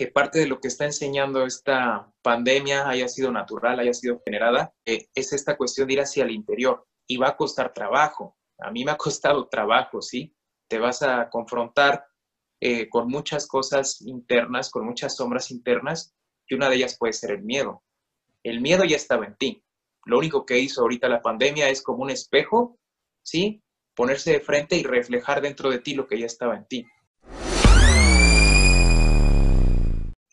que parte de lo que está enseñando esta pandemia haya sido natural, haya sido generada, eh, es esta cuestión de ir hacia el interior y va a costar trabajo. A mí me ha costado trabajo, ¿sí? Te vas a confrontar eh, con muchas cosas internas, con muchas sombras internas, y una de ellas puede ser el miedo. El miedo ya estaba en ti. Lo único que hizo ahorita la pandemia es como un espejo, ¿sí? Ponerse de frente y reflejar dentro de ti lo que ya estaba en ti.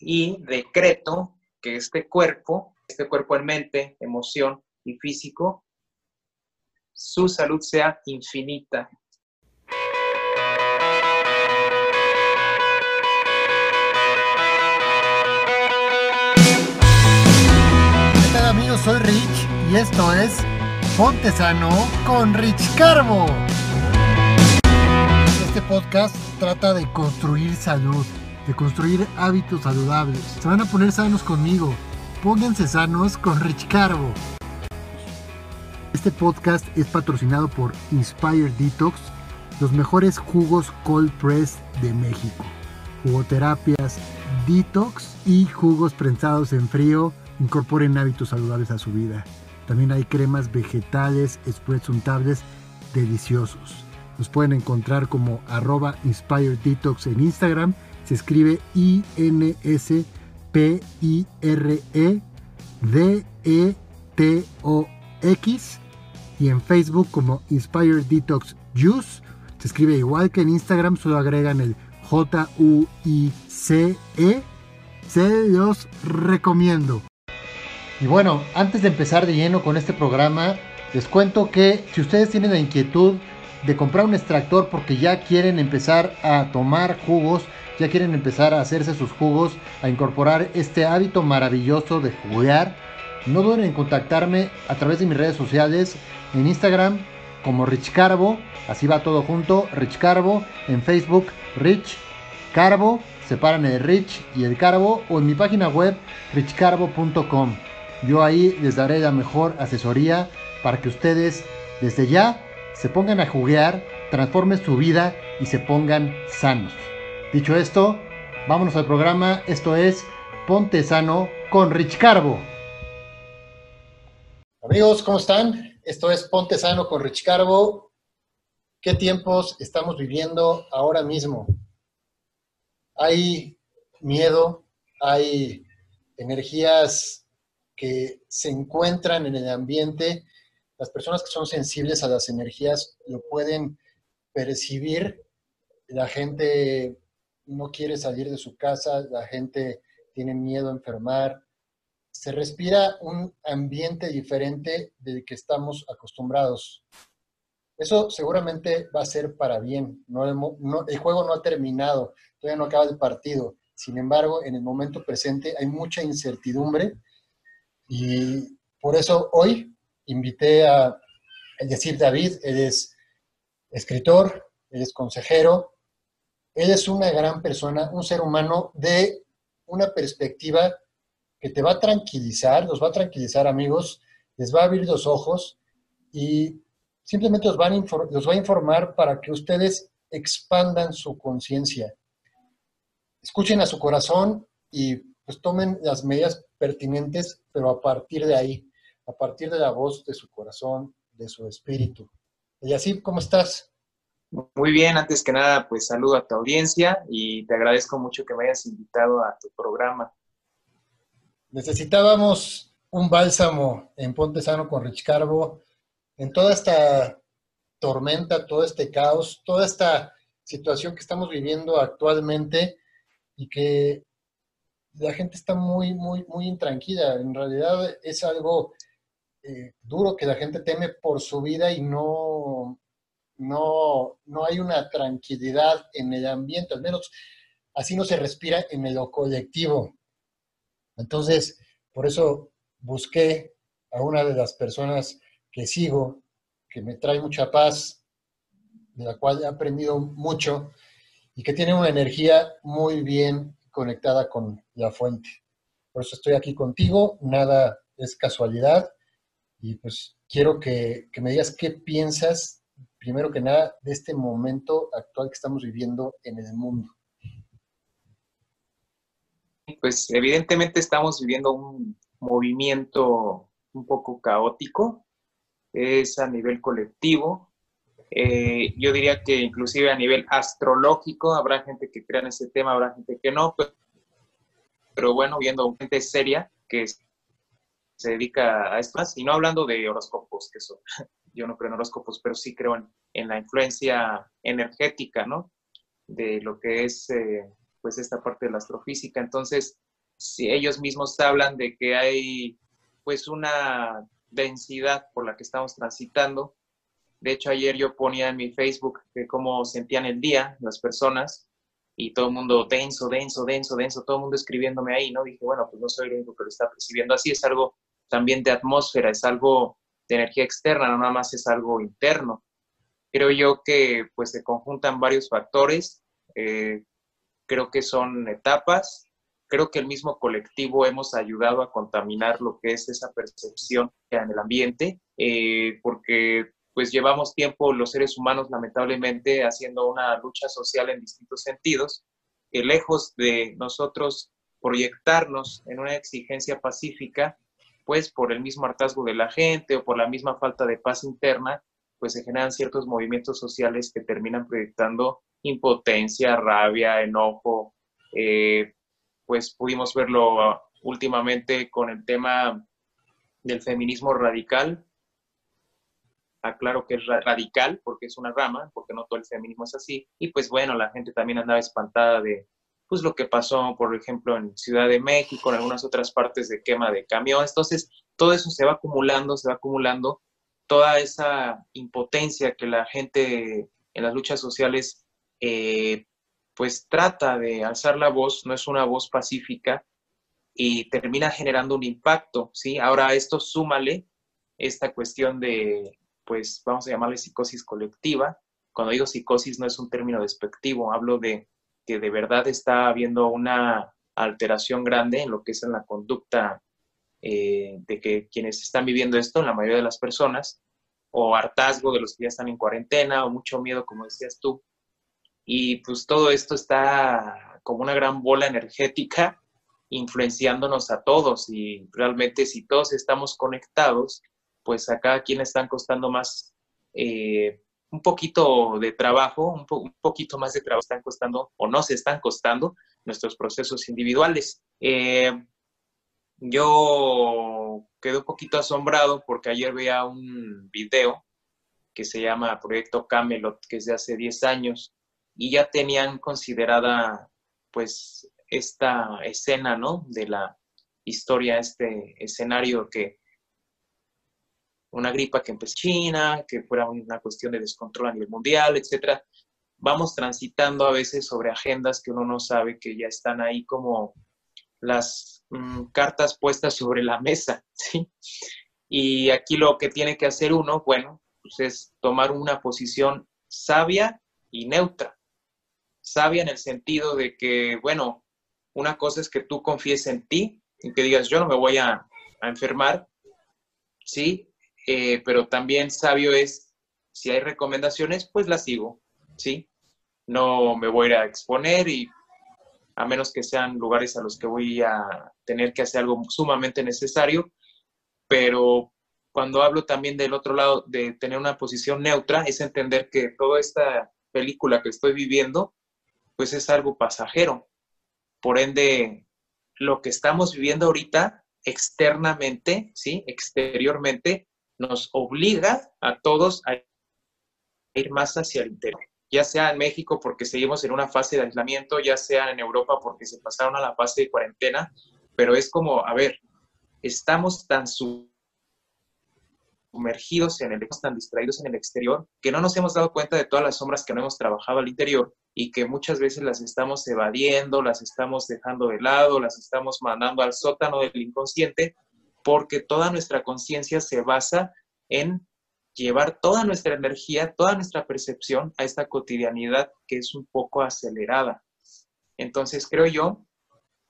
Y decreto que este cuerpo, este cuerpo en mente, emoción y físico, su salud sea infinita. ¿Qué tal amigos? Soy Rich y esto es Ponte Sano con Rich Carbo. Este podcast trata de construir salud de construir hábitos saludables. Se van a poner sanos conmigo. Pónganse sanos con Rich Carbo. Este podcast es patrocinado por Inspire Detox, los mejores jugos cold press de México. Jugoterapias, detox y jugos prensados en frío incorporen hábitos saludables a su vida. También hay cremas vegetales, spreads deliciosos. Nos pueden encontrar como arroba Inspire Detox en Instagram se escribe I-N-S-P-I-R-E-D-E-T-O-X y en Facebook como Inspired Detox Juice. Se escribe igual que en Instagram, solo agregan el J-U-I-C-E. Se los recomiendo. Y bueno, antes de empezar de lleno con este programa, les cuento que si ustedes tienen la inquietud de comprar un extractor porque ya quieren empezar a tomar jugos, ya quieren empezar a hacerse sus jugos, a incorporar este hábito maravilloso de jugar, no duden en contactarme a través de mis redes sociales, en Instagram como Rich Carbo, así va todo junto, Rich Carbo, en Facebook Rich Carbo, separan el Rich y el Carbo, o en mi página web richcarbo.com. Yo ahí les daré la mejor asesoría para que ustedes desde ya se pongan a jugar, transformen su vida y se pongan sanos. Dicho esto, vámonos al programa. Esto es Ponte Sano con Rich Carbo. Amigos, ¿cómo están? Esto es Ponte Sano con Rich Carbo. ¿Qué tiempos estamos viviendo ahora mismo? Hay miedo, hay energías que se encuentran en el ambiente. Las personas que son sensibles a las energías lo pueden percibir. La gente no quiere salir de su casa, la gente tiene miedo a enfermar. Se respira un ambiente diferente del que estamos acostumbrados. Eso seguramente va a ser para bien. No, el juego no ha terminado, todavía no acaba el partido. Sin embargo, en el momento presente hay mucha incertidumbre y por eso hoy invité a, decir, David, él es escritor, él es consejero, él es una gran persona, un ser humano de una perspectiva que te va a tranquilizar, los va a tranquilizar amigos, les va a abrir los ojos y simplemente los, va a informar para que ustedes expandan su conciencia. Escuchen a su corazón y pues tomen las medidas pertinentes, pero a partir de ahí, a partir de la voz de su corazón, de su espíritu. Y así, ¿cómo estás? Muy bien, antes que nada, pues saludo a tu audiencia y te agradezco mucho que me hayas invitado a tu programa. Necesitábamos un bálsamo en Ponte Sano con Rich Carbo en toda esta tormenta, todo este caos, toda esta situación que estamos viviendo actualmente y que la gente está muy, muy, muy intranquila. En realidad es algo eh, duro que la gente teme por su vida y no, no, no hay una tranquilidad en el ambiente, al menos así no se respira en lo colectivo. Entonces, por eso busqué a una de las personas que sigo, que me trae mucha paz, de la cual he aprendido mucho y que tiene una energía muy bien conectada con la fuente. Por eso estoy aquí contigo, nada es casualidad y pues quiero que, que me digas qué piensas primero que nada, de este momento actual que estamos viviendo en el mundo? Pues evidentemente estamos viviendo un movimiento un poco caótico, es a nivel colectivo. Eh, yo diría que inclusive a nivel astrológico habrá gente que crea en ese tema, habrá gente que no, pero, bueno, viendo gente seria que se dedica a esto, y no hablando de horóscopos, que eso, yo no creo en horóscopos, pero sí creo en, la influencia energética, ¿no? De lo que es, eh, pues, esta parte de la astrofísica. Entonces, si ellos mismos hablan de que hay, pues, una densidad por la que estamos transitando. De hecho, ayer yo ponía en mi Facebook que cómo sentían el día las personas y todo el mundo denso, denso, denso, denso, todo el mundo escribiéndome ahí, ¿no? Dije, bueno, pues no soy el único que lo está percibiendo así, es algo también de atmósfera, es algo de energía externa, no nada más es algo interno. Creo yo que pues se conjuntan varios factores, eh, creo que son etapas, creo que el mismo colectivo hemos ayudado a contaminar lo que es esa percepción en el ambiente, eh, porque pues llevamos tiempo los seres humanos lamentablemente haciendo una lucha social en distintos sentidos, que lejos de nosotros proyectarnos en una exigencia pacífica, pues por el mismo hartazgo de la gente o por la misma falta de paz interna, pues se generan ciertos movimientos sociales que terminan proyectando impotencia, rabia, enojo, eh, pues pudimos verlo últimamente con el tema del feminismo radical. Aclaro que es radical porque es una rama, porque no todo el feminismo es así. Y pues bueno, la gente también andaba espantada de pues lo que pasó, por ejemplo, en Ciudad de México, en algunas otras partes de quema de camiones. Entonces, todo eso se va acumulando, se va acumulando, toda esa impotencia que la gente en las luchas sociales eh, pues trata de alzar la voz, no es una voz pacífica y termina generando un impacto, ¿sí? Ahora esto súmale esta cuestión de, pues vamos a llamarle psicosis colectiva. Cuando digo psicosis no es un término despectivo, hablo de que de verdad está habiendo una alteración grande en lo que es en la conducta eh, de que quienes están viviendo esto, la mayoría de las personas, o hartazgo de los que ya están en cuarentena, o mucho miedo, como decías tú, y pues todo esto está como una gran bola energética influenciándonos a todos. Y realmente si todos estamos conectados, pues a cada quien están costando más, eh, un poquito de trabajo, un, poquito más de trabajo están costando o no se están costando nuestros procesos individuales. Eh, yo quedé un poquito asombrado porque ayer veía un video que se llama Proyecto Camelot, que es de hace 10 años, y ya tenían considerada pues esta escena, ¿no? De la historia, este escenario que una gripa que empezó China, que fuera una cuestión de descontrol a nivel mundial, etcétera. Vamos transitando a veces sobre agendas que uno no sabe que ya están ahí como las mm, cartas puestas sobre la mesa, ¿sí? Y aquí lo que tiene que hacer uno, bueno, pues es tomar una posición sabia y neutra sabia en el sentido de que, bueno, una cosa es que tú confíes en ti y que digas, yo no me voy a, enfermar, ¿sí? Eh, pero también sabio es, si hay recomendaciones, pues las sigo, ¿sí? No me voy a exponer y a menos que sean lugares a los que voy a tener que hacer algo sumamente necesario, pero cuando hablo también del otro lado de tener una posición neutra, es entender que toda esta película que estoy viviendo pues es algo pasajero. Por ende, lo que estamos viviendo ahorita externamente, ¿sí? Exteriormente, nos obliga a todos a ir más hacia el interior. Ya sea en México porque seguimos en una fase de aislamiento, ya sea en Europa porque se pasaron a la fase de cuarentena, pero es como, a ver, estamos tan sumergidos en el, tan distraídos en el exterior, que no nos hemos dado cuenta de todas las sombras que no hemos trabajado al interior y que muchas veces las estamos evadiendo, las estamos dejando de lado, las estamos mandando al sótano del inconsciente, porque toda nuestra conciencia se basa en llevar toda nuestra energía, toda nuestra percepción a esta cotidianidad que es un poco acelerada. Entonces creo yo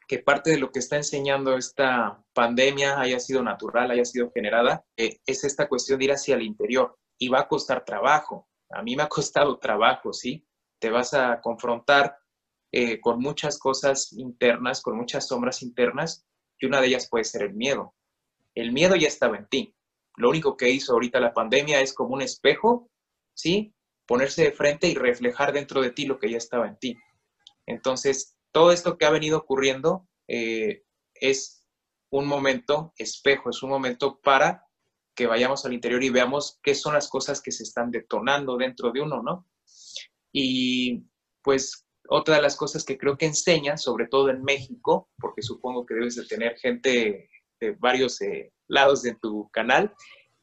que parte de lo que está enseñando esta pandemia haya sido natural, haya sido generada, eh, es esta cuestión de ir hacia el interior y va a costar trabajo. A mí me ha costado trabajo, ¿sí? te vas a confrontar eh, con muchas cosas internas, con muchas sombras internas, y una de ellas puede ser el miedo. El miedo ya estaba en ti. Lo único que hizo ahorita la pandemia es como un espejo, ¿sí? Ponerse de frente y reflejar dentro de ti lo que ya estaba en ti. Entonces, todo esto que ha venido ocurriendo eh, es un momento espejo, es un momento para que vayamos al interior y veamos qué son las cosas que se están detonando dentro de uno, ¿no? Y pues otra de las cosas que creo que enseñan, sobre todo en México, porque supongo que debes de tener gente de varios eh, lados de tu canal,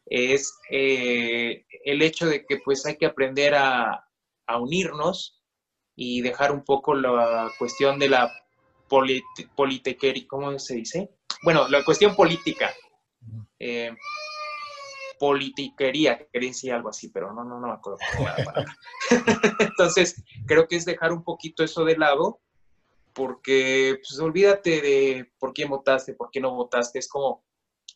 es eh, el hecho de que pues hay que aprender a, a, unirnos y dejar un poco la cuestión de la política, ¿cómo se dice? Bueno, la cuestión política. Eh, politiquería, quería decir algo así, pero no, no, no me acuerdo Entonces, creo que es dejar un poquito eso de lado, porque pues olvídate de por quién votaste, por qué no votaste, es como,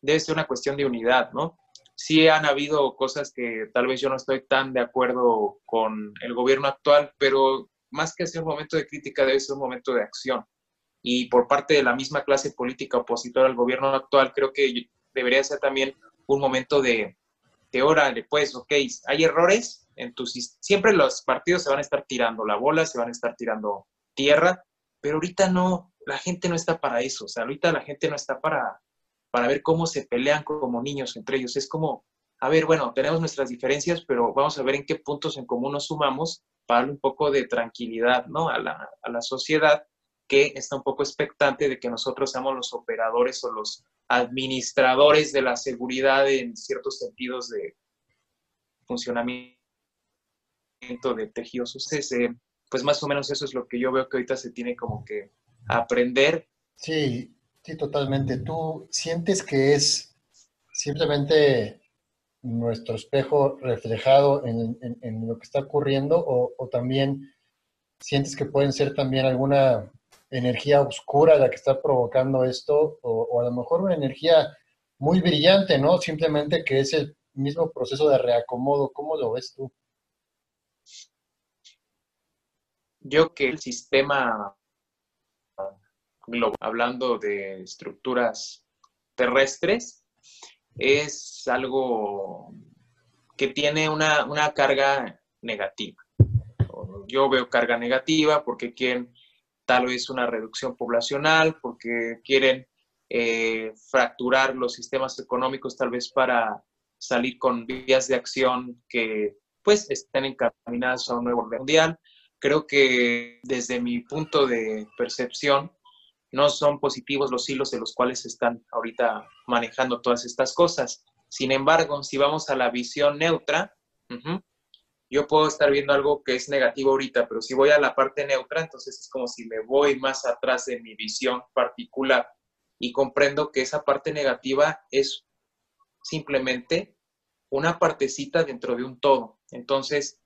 debe ser una cuestión de unidad, ¿no? Sí han habido cosas que tal vez yo no estoy tan de acuerdo con el gobierno actual, pero más que ser un momento de crítica, debe ser un momento de acción. Y por parte de la misma clase política opositora al gobierno actual, creo que debería ser también un momento de, de órale, pues, ok, hay errores, en tu, siempre los partidos se van a estar tirando la bola, se van a estar tirando tierra, pero ahorita no, la gente no está para eso, o sea, ahorita la gente no está para, para ver cómo se pelean como niños entre ellos, es como, a ver, bueno, tenemos nuestras diferencias, pero vamos a ver en qué puntos en común nos sumamos para darle un poco de tranquilidad, ¿no? A la, a la sociedad que está un poco expectante de que nosotros seamos los operadores o los administradores de la seguridad en ciertos sentidos de funcionamiento de tejidos. Eh, pues más o menos eso es lo que yo veo que ahorita se tiene como que aprender. Sí, sí, totalmente. ¿Tú sientes que es simplemente nuestro espejo reflejado en, lo que está ocurriendo o, o, también sientes que pueden ser también alguna energía oscura la que está provocando esto, o, a lo mejor una energía muy brillante, ¿no? Simplemente que es el mismo proceso de reacomodo. ¿Cómo lo ves tú? Yo que el sistema global, hablando de estructuras terrestres, es algo que tiene una, una carga negativa. Yo veo carga negativa porque quieren tal vez una reducción poblacional, porque quieren eh, fracturar los sistemas económicos tal vez para salir con vías de acción que pues estén encaminadas a un nuevo orden mundial. Creo que desde mi punto de percepción no son positivos los hilos de los cuales se están ahorita manejando todas estas cosas. Sin embargo, si vamos a la visión neutra, yo puedo estar viendo algo que es negativo ahorita, pero si voy a la parte neutra, entonces es como si me voy más atrás de mi visión particular y comprendo que esa parte negativa es simplemente una partecita dentro de un todo. Entonces,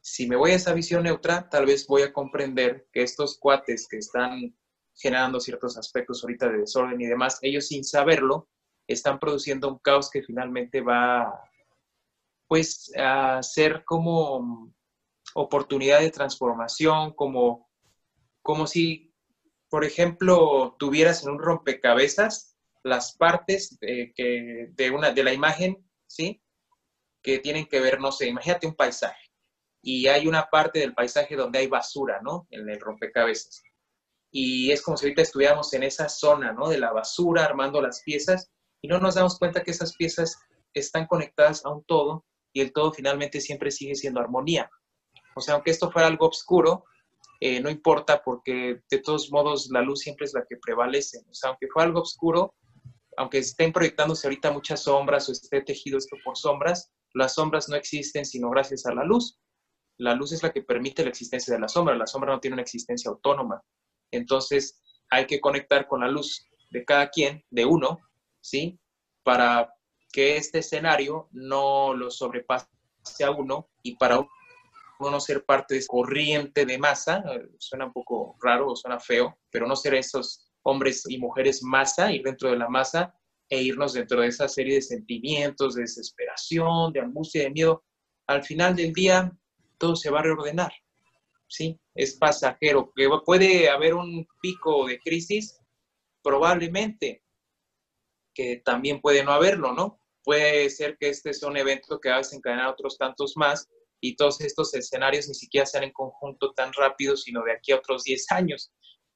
si me voy a esa visión neutra, tal vez voy a comprender que estos cuates que están generando ciertos aspectos ahorita de desorden y demás, ellos sin saberlo, están produciendo un caos que finalmente va pues a ser como oportunidad de transformación, como, como si, por ejemplo, tuvieras en un rompecabezas las partes de, que, de, una, de la imagen, ¿sí? Que tienen que ver, no sé, imagínate un paisaje y hay una parte del paisaje donde hay basura, ¿no? En el rompecabezas. Y es como si ahorita estuviéramos en esa zona, ¿no? De la basura, armando las piezas, y no nos damos cuenta que esas piezas están conectadas a un todo y el todo finalmente siempre sigue siendo armonía. O sea, aunque esto fuera algo oscuro, eh, no importa porque de todos modos la luz siempre es la que prevalece. O sea, aunque fuera algo oscuro, aunque estén proyectándose ahorita muchas sombras o esté tejido esto por sombras, las sombras no existen sino gracias a la luz. La luz es la que permite la existencia de la sombra. La sombra no tiene una existencia autónoma. Entonces, hay que conectar con la luz de cada quien, de uno, ¿sí? Para que este escenario no lo sobrepase a uno y para uno ser parte de esa corriente de masa, suena un poco raro o suena feo, pero no ser esos hombres y mujeres masa, ir dentro de la masa e irnos dentro de esa serie de sentimientos, de desesperación, de angustia, de miedo. Al final del día, todo se va a reordenar. sí, es pasajero. ¿Que puede haber un pico de crisis? Probablemente, que también puede no haberlo, ¿no? Puede ser que este sea un evento que va a desencadenar otros tantos más y todos estos escenarios ni siquiera sean en conjunto tan rápido, sino de aquí a otros 10 años.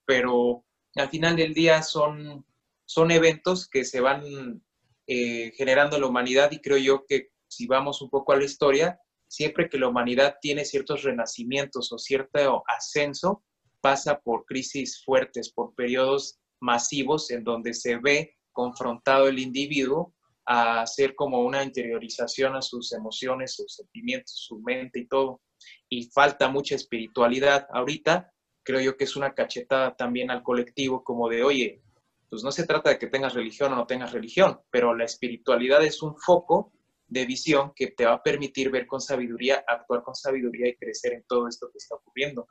Pero al final del día son, son eventos que se van eh, generando en la humanidad y creo yo que si vamos un poco a la historia, siempre que la humanidad tiene ciertos renacimientos o cierto ascenso, pasa por crisis fuertes, por periodos masivos en donde se ve confrontado el individuo a hacer como una interiorización a sus emociones, sus sentimientos, su mente y todo. Y falta mucha espiritualidad. Ahorita creo yo que es una cachetada también al colectivo como de, oye, pues no se trata de que tengas religión o no tengas religión, pero la espiritualidad es un foco de visión que te va a permitir ver con sabiduría, actuar con sabiduría y crecer en todo esto que está ocurriendo.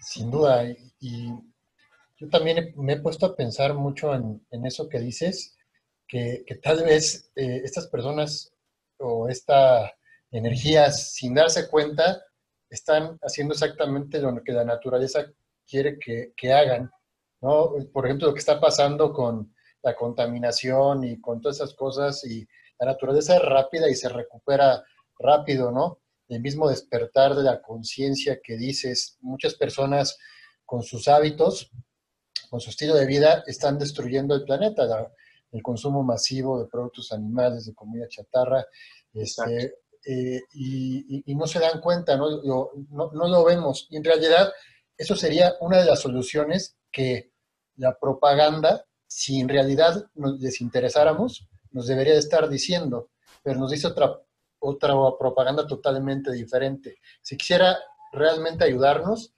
Sin duda, y yo también me he puesto a pensar mucho en, eso que dices, que, tal vez eh, estas personas o esta energías, sin darse cuenta, están haciendo exactamente lo que la naturaleza quiere que, que hagan. ¿no? Por ejemplo, lo que está pasando con la contaminación y con todas esas cosas y la naturaleza es rápida y se recupera rápido, ¿no? El mismo despertar de la conciencia que dices, muchas personas con sus hábitos, con su estilo de vida, están destruyendo el planeta. el consumo masivo de productos animales, de comida chatarra, este, eh, y, no se dan cuenta, ¿no? Lo, no, no lo vemos. Y en realidad, eso sería una de las soluciones que la propaganda, si en realidad nos desinteresáramos, nos debería de estar diciendo, pero nos dice otra, otra propaganda totalmente diferente. Si quisiera realmente ayudarnos,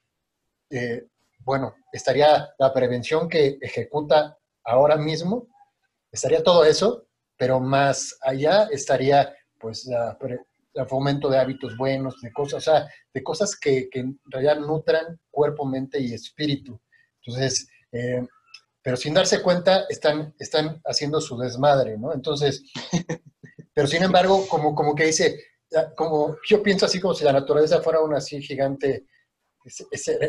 eh, bueno, estaría la prevención que ejecuta ahora mismo, estaría todo eso, pero más allá estaría pues la, fomento de hábitos buenos, de cosas, o sea, de cosas que, que en realidad nutran cuerpo, mente y espíritu. Entonces, eh, pero sin darse cuenta están, están haciendo su desmadre, ¿no? Entonces, pero sin embargo, como, como que dice, como yo pienso así como si la naturaleza fuera un así gigante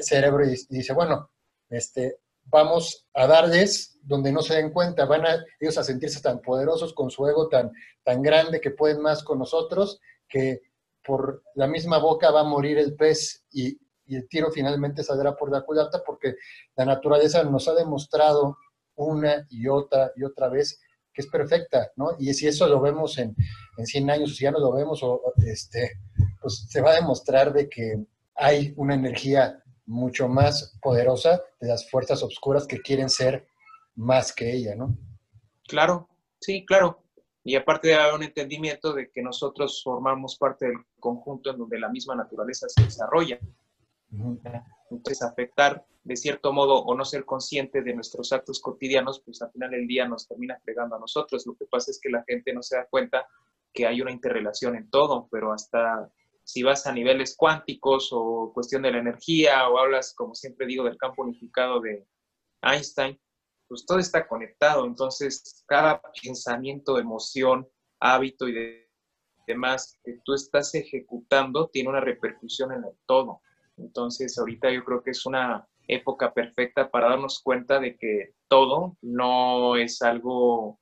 cerebro y dice, bueno, este, vamos a darles donde no se den cuenta, van a ellos a sentirse tan poderosos con su ego tan, tan grande que pueden más con nosotros, que por la misma boca va a morir el pez y, y el tiro finalmente saldrá por la culata porque la naturaleza nos ha demostrado una y otra y otra vez que es perfecta, ¿no? Y si eso lo vemos en, en 100 años, si ya no lo vemos, este, pues se va a demostrar de que hay una energía mucho más poderosa de las fuerzas oscuras que quieren ser más que ella, ¿no? Claro, sí, claro. Y aparte de haber un entendimiento de que nosotros formamos parte del conjunto en donde la misma naturaleza se desarrolla. Entonces, afectar de cierto modo o no ser consciente de nuestros actos cotidianos, pues al final del día nos termina fregando a nosotros. Lo que pasa es que la gente no se da cuenta que hay una interrelación en todo, pero hasta si vas a niveles cuánticos o cuestión de la energía o hablas, como siempre digo, del campo unificado de Einstein, pues todo está conectado. Entonces, cada pensamiento, emoción, hábito y demás que tú estás ejecutando tiene una repercusión en el todo. Entonces, ahorita yo creo que es una época perfecta para darnos cuenta de que todo no es algo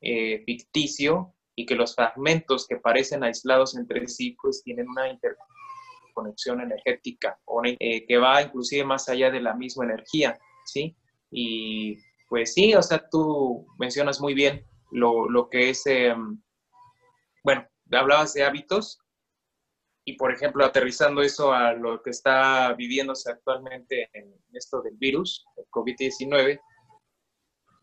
eh, ficticio y que los fragmentos que parecen aislados entre sí, pues tienen una interconexión energética eh, que va inclusive más allá de la misma energía, ¿sí? Y pues sí, o sea, tú mencionas muy bien lo, lo que es, em, bueno, hablabas de hábitos, y, por ejemplo, aterrizando eso a lo que está viviéndose actualmente en esto del virus, el COVID-19,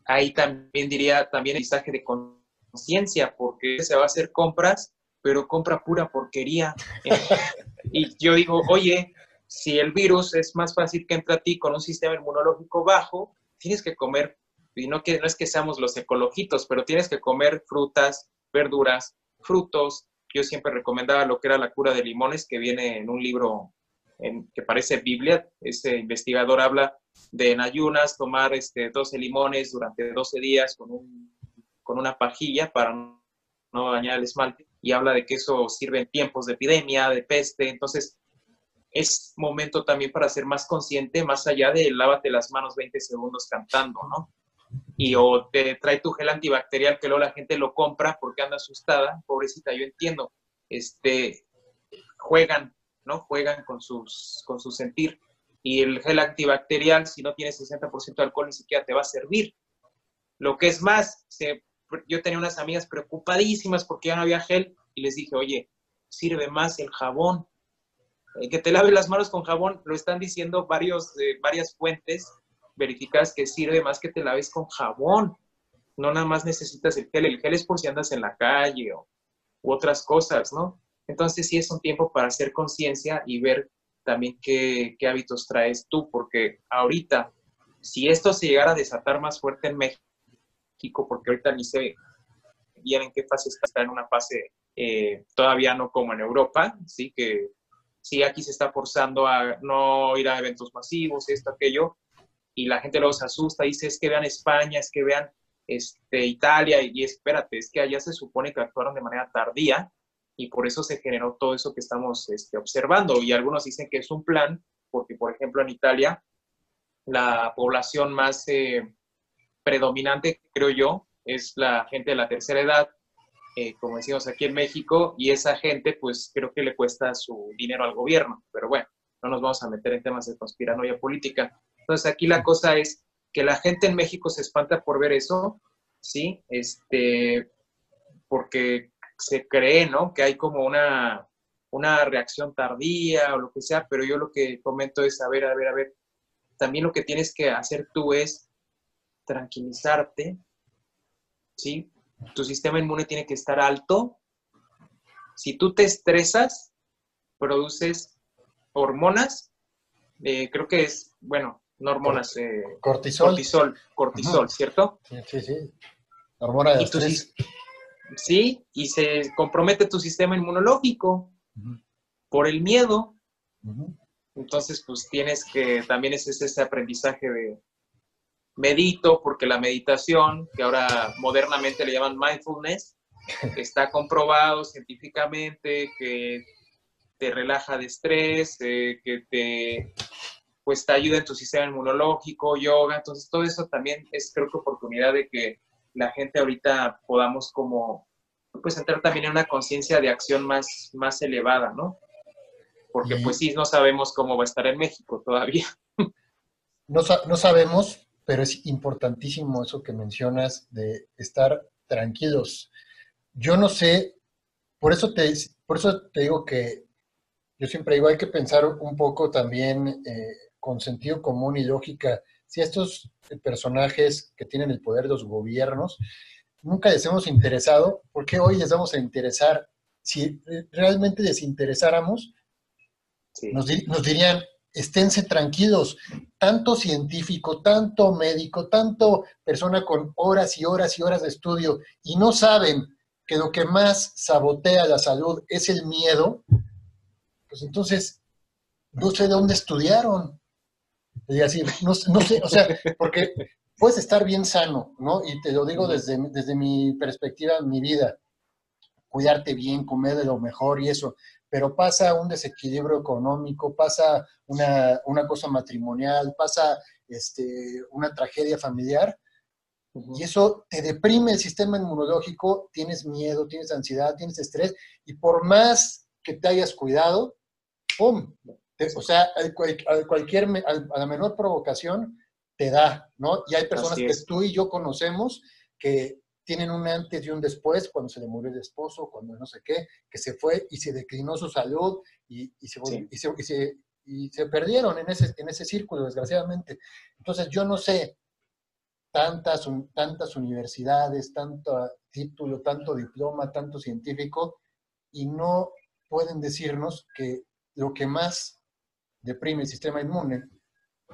ahí también diría también el mensaje de conciencia, porque se va a hacer compras, pero compra pura porquería. y yo digo, oye, si el virus es más fácil que entre a ti con un sistema inmunológico bajo, tienes que comer, y no, que, no es que seamos los ecologitos, pero tienes que comer frutas, verduras, frutos, yo siempre recomendaba lo que era la cura de limones, que viene en un libro que parece Biblia. Este investigador habla de en ayunas tomar este, 12 limones durante 12 días con, un, con una pajilla para no dañar el esmalte y habla de que eso sirve en tiempos de epidemia, de peste. Entonces, es momento también para ser más consciente, más allá de lávate las manos 20 segundos cantando, ¿no? Y o te trae tu gel antibacterial que luego la gente lo compra porque anda asustada, pobrecita, yo entiendo, este, juegan, ¿no? Juegan con, sus, con su sentir. Y el gel antibacterial, si no tiene 60% de alcohol, ni siquiera te va a servir. Lo que es más, yo tenía unas amigas preocupadísimas porque ya no había gel y les dije, oye, sirve más el jabón. Eh, que te laves las manos con jabón, lo están diciendo varios, eh, varias fuentes verificadas que sirve más que te laves con jabón. No nada más necesitas el gel. El gel es por si andas en la calle o, otras cosas, ¿no? Entonces sí es un tiempo para hacer conciencia y ver también qué, qué hábitos traes tú, porque ahorita, si esto se llegara a desatar más fuerte en México, porque ahorita ni sé bien en qué fase está, está en una fase eh, todavía no como en Europa, sí que sí aquí se está forzando a no ir a eventos masivos, esto, aquello, y la gente se asusta, dice, es que vean España, es que vean este, Italia, y, espérate, es que allá se supone que actuaron de manera tardía, y por eso se generó todo eso que estamos este, observando, y algunos dicen que es un plan, porque por ejemplo en Italia, la población más eh, predominante, creo yo, es la gente de la tercera edad, eh, como decimos aquí en México, y esa gente, pues creo que le cuesta su dinero al gobierno. Pero bueno, no nos vamos a meter en temas de conspiranoia política. Entonces aquí la cosa es que la gente en México se espanta por ver eso, ¿sí? Este, porque se cree, ¿no? Que hay como una, una reacción tardía o lo que sea, pero yo lo que comento es, a ver, a ver, a ver, también lo que tienes que hacer tú es tranquilizarte, ¿sí? tu sistema inmune tiene que estar alto. Si tú te estresas, produces hormonas, eh, creo que es, bueno, no hormonas, eh, cortisol. Cortisol, cortisol ¿cierto? Sí, sí, Hormona de estrés. Sí, y se compromete tu sistema inmunológico por el miedo. Entonces, pues tienes que, también es ese aprendizaje de, medito porque la meditación, que ahora modernamente le llaman mindfulness, está comprobado científicamente que te relaja de estrés, eh, que te, pues te ayuda en tu sistema inmunológico, yoga, entonces todo eso también es creo que oportunidad de que la gente ahorita podamos como pues entrar también en una conciencia de acción más, más elevada, ¿no? Porque pues sí, no sabemos cómo va a estar en México todavía. No, no sabemos, pero es importantísimo eso que mencionas de estar tranquilos. Yo no sé, por eso te, por eso te digo que yo siempre digo, hay que pensar un poco también eh, con sentido común y lógica. Si estos personajes que tienen el poder de los gobiernos nunca les hemos interesado, ¿por qué hoy les vamos a interesar? Si realmente desinteresáramos, nos, nos dirían, esténse tranquilos, tanto científico, tanto médico, tanto persona con horas y horas y horas de estudio y no saben que lo que más sabotea la salud es el miedo, pues entonces no sé dónde estudiaron. Es decir, no, sé, o sea, porque puedes estar bien sano, ¿no? Y te lo digo desde, desde mi perspectiva, mi vida, cuidarte bien, comer de lo mejor y eso, pero pasa un desequilibrio económico, pasa una, cosa matrimonial, pasa este, una tragedia familiar, y eso te deprime el sistema inmunológico, tienes miedo, tienes ansiedad, tienes estrés, y por más que te hayas cuidado, ¡pum! O sea, a, cualquier, a la menor provocación te da, ¿no? Y hay personas que tú y yo conocemos que tienen un antes y un después, cuando se le murió el esposo, cuando no sé qué, que se fue y se declinó su salud y, se, y, se, perdieron en ese, en ese círculo, desgraciadamente. Entonces, yo no sé, tantas, tantas universidades, tanto título, tanto diploma, tanto científico, y no pueden decirnos que lo que más deprime el sistema inmune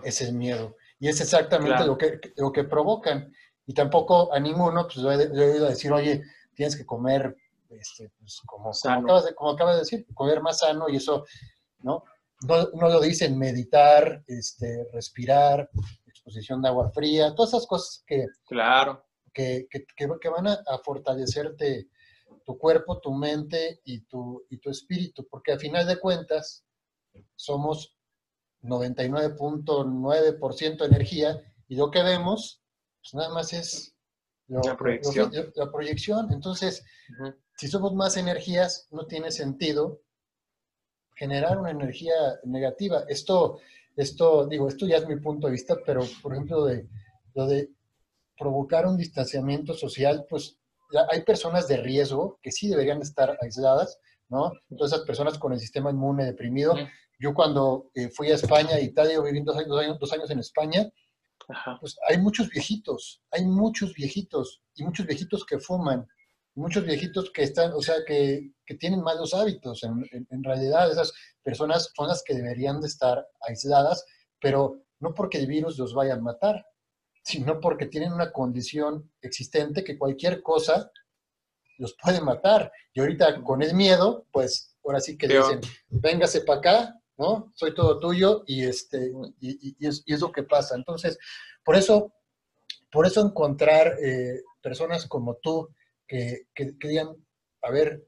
es el miedo. Y es exactamente lo, que, lo que provocan. Y tampoco a ninguno, pues le he oído decir, oye, tienes que comer, este, pues, como, acabas de, como, acabas de, decir, comer más sano y eso, ¿no? No, no lo dicen meditar, este, respirar, exposición de agua fría, todas esas cosas que, claro. que, que, que van a, a, fortalecerte tu cuerpo, tu mente y tu, y tu espíritu, porque a final de cuentas, somos 99.9% energía y lo que vemos, pues nada más es la, proyección. la proyección. Entonces, si somos más energías, no tiene sentido generar una energía negativa. Esto, esto, digo, esto ya es mi punto de vista, pero por ejemplo, de, lo de provocar un distanciamiento social, pues hay personas de riesgo que sí deberían estar aisladas, ¿no? Entonces, esas personas con el sistema inmune deprimido. Yo cuando eh, fui a España, Italia, viví dos años, dos años, en España, pues hay muchos viejitos, hay muchos viejitos y muchos viejitos que fuman, muchos viejitos que están, o sea, que, que tienen malos hábitos. En, en, realidad, esas personas son las que deberían de estar aisladas, pero no porque el virus los vaya a matar, sino porque tienen una condición existente que cualquier cosa los puede matar. Y ahorita con el miedo, pues ahora sí que dicen, véngase para acá, ¿no? Soy todo tuyo y, este, y, y, es, lo que pasa. Entonces, por eso, por eso encontrar eh, personas como tú que, que, que digan, a ver,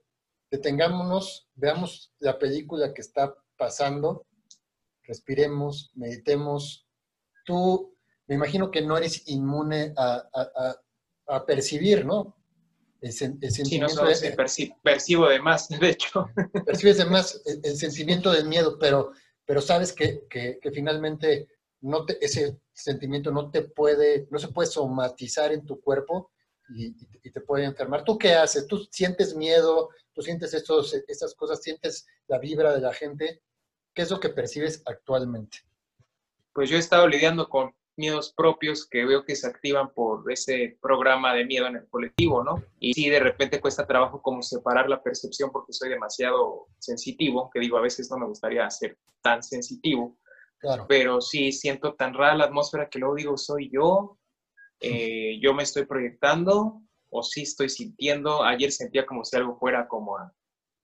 detengámonos, veamos la película que está pasando, respiremos, meditemos. Tú me imagino que no eres inmune a, percibir, ¿no? El, sentimiento sí, no percibo de más, de hecho. Percibes de más el, sentimiento del miedo, pero, pero sabes que, finalmente no ese sentimiento no te puede, no se puede somatizar en tu cuerpo y, te puede enfermar. ¿Tú qué haces? ¿Tú sientes miedo? ¿Tú sientes estos, estas cosas? ¿Sientes la vibra de la gente? ¿Qué es lo que percibes actualmente? Pues yo he estado lidiando con miedos propios que veo que se activan por ese programa de miedo en el colectivo, ¿no? Y sí, de repente cuesta trabajo como separar la percepción porque soy demasiado sensitivo, que digo, a veces no me gustaría ser tan sensitivo, claro. pero sí siento tan rara la atmósfera que luego digo, soy yo, eh, yo me estoy proyectando o sí estoy sintiendo, ayer sentía como si algo fuera como a,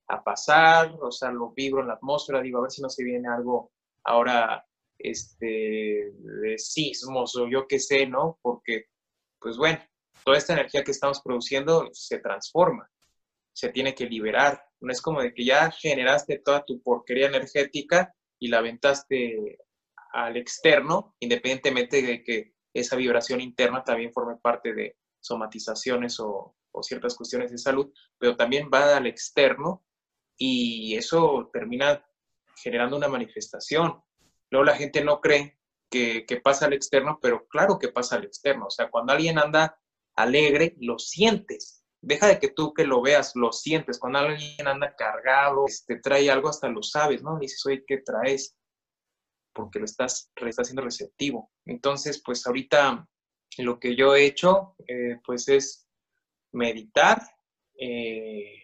a pasar, o sea, lo vibro en la atmósfera, digo, a ver si no se viene algo ahora este, de sismos o yo qué sé, ¿no? Porque, pues bueno, toda esta energía que estamos produciendo se transforma, se tiene que liberar. No es como de que ya generaste toda tu porquería energética y la aventaste al externo, independientemente de que esa vibración interna también forme parte de somatizaciones o, o ciertas cuestiones de salud, pero también va al externo y eso termina generando una manifestación. Luego la gente no cree que, pasa al externo, pero claro que pasa al externo. O sea, cuando alguien anda alegre, lo sientes. Deja de que tú que lo veas, lo sientes. Cuando alguien anda cargado, te este, trae algo, hasta lo sabes, ¿no? Dices, oye, ¿qué traes? Porque lo estás, estás haciendo receptivo. Entonces, pues ahorita lo que yo he hecho, eh, pues es meditar. Eh,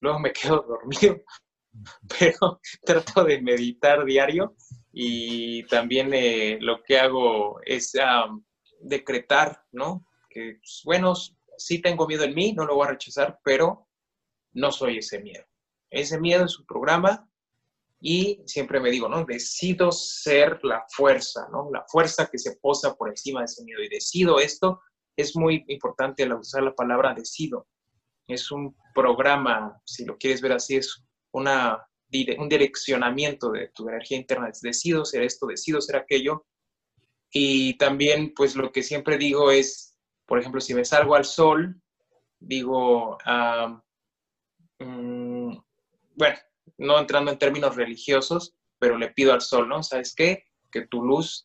luego me quedo dormido, pero trato de meditar diario y también eh, lo que hago es decretar, ¿no? Que, pues, bueno, sí tengo miedo en mí, no lo voy a rechazar, pero no soy ese miedo. Ese miedo es un programa y siempre me digo, ¿no? Decido ser la fuerza, ¿no? La fuerza que se posa por encima de ese miedo y decido esto. Es muy importante usar la palabra decido. Es un programa, si lo quieres ver así, es una un direccionamiento de tu energía interna. Decido ser esto, decido ser aquello. Y también, pues lo que siempre digo es, por ejemplo, si me salgo al sol, digo, mm, bueno, no entrando en términos religiosos, pero le pido al sol, ¿no? ¿Sabes qué? Que tu luz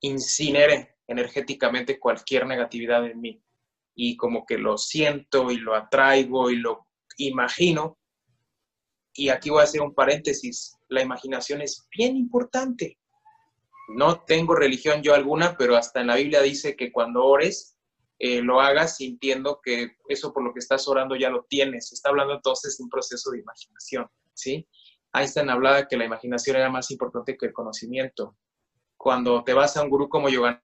incinere energéticamente cualquier negatividad en mí. Y como que lo siento y lo atraigo y lo imagino y aquí voy a hacer un paréntesis, la imaginación es bien importante. No tengo religión yo alguna, pero hasta en la Biblia dice que cuando ores, eh, lo hagas sintiendo que eso por lo que estás orando ya lo tienes. Está hablando entonces de un proceso de imaginación, ¿sí? Einstein hablaba que la imaginación era más importante que el conocimiento. Cuando te vas a un gurú como Yogananda,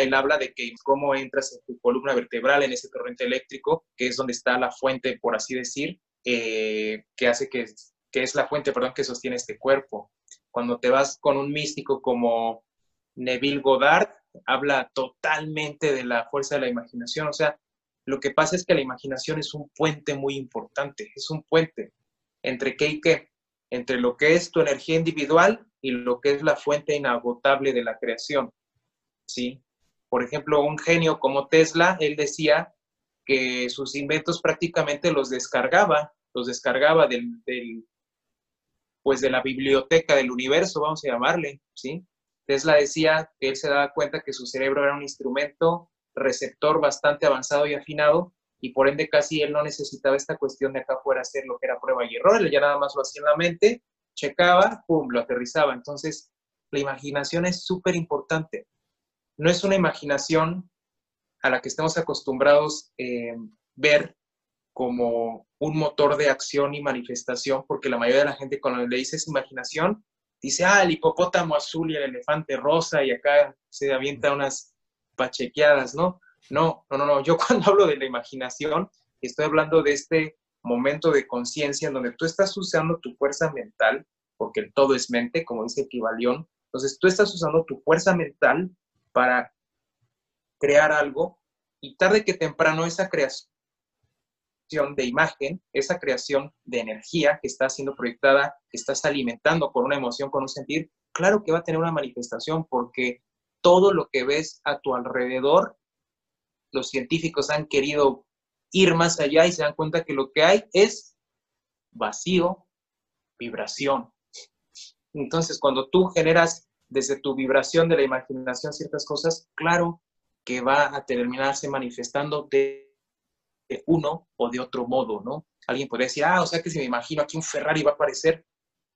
él habla de que cómo entras en tu columna vertebral, en ese torrente eléctrico, que es donde está la fuente, por así decir, eh, que hace que, que es la fuente, perdón, que sostiene este cuerpo. Cuando te vas con un místico como Neville Goddard, habla totalmente de la fuerza de la imaginación. O sea, lo que pasa es que la imaginación es un puente muy importante, es un puente. entre qué y qué, entre lo que es tu energía individual y lo que es la fuente inagotable de la creación. ¿Sí? Por ejemplo, un genio como Tesla, él decía que sus inventos prácticamente los descargaba, los descargaba del, pues de la biblioteca del universo, vamos a llamarle, ¿sí? Tesla decía que él se daba cuenta que su cerebro era un instrumento receptor bastante avanzado y afinado y por ende casi él no necesitaba esta cuestión de acá fuera hacer lo que era prueba y error, él ya nada más lo hacía en la mente, checaba, pum, lo aterrizaba. Entonces, la imaginación es súper importante. No es una imaginación a la que estamos acostumbrados eh, ver como un motor de acción y manifestación, porque la mayoría de la gente cuando le dices imaginación, dice, ah, el hipopótamo azul y el elefante rosa, y acá se avienta unas pachequeadas, ¿no? No, no, no, no. Yo cuando hablo de la imaginación, estoy hablando de este momento de conciencia en donde tú estás usando tu fuerza mental, porque el todo es mente, como dice Kibalión. Entonces tú estás usando tu fuerza mental para crear algo y tarde que temprano esa creación de imagen, esa creación de energía que está siendo proyectada, que estás alimentando con una emoción, con un sentir, claro que va a tener una manifestación porque todo lo que ves a tu alrededor los científicos han querido ir más allá y se dan cuenta que lo que hay es vacío, vibración. Entonces, cuando tú generas desde tu vibración de la imaginación ciertas cosas, claro que va a terminarse manifestando de, uno o de otro modo, ¿no? Alguien podría decir, ah, o sea que si me imagino aquí un Ferrari va a aparecer,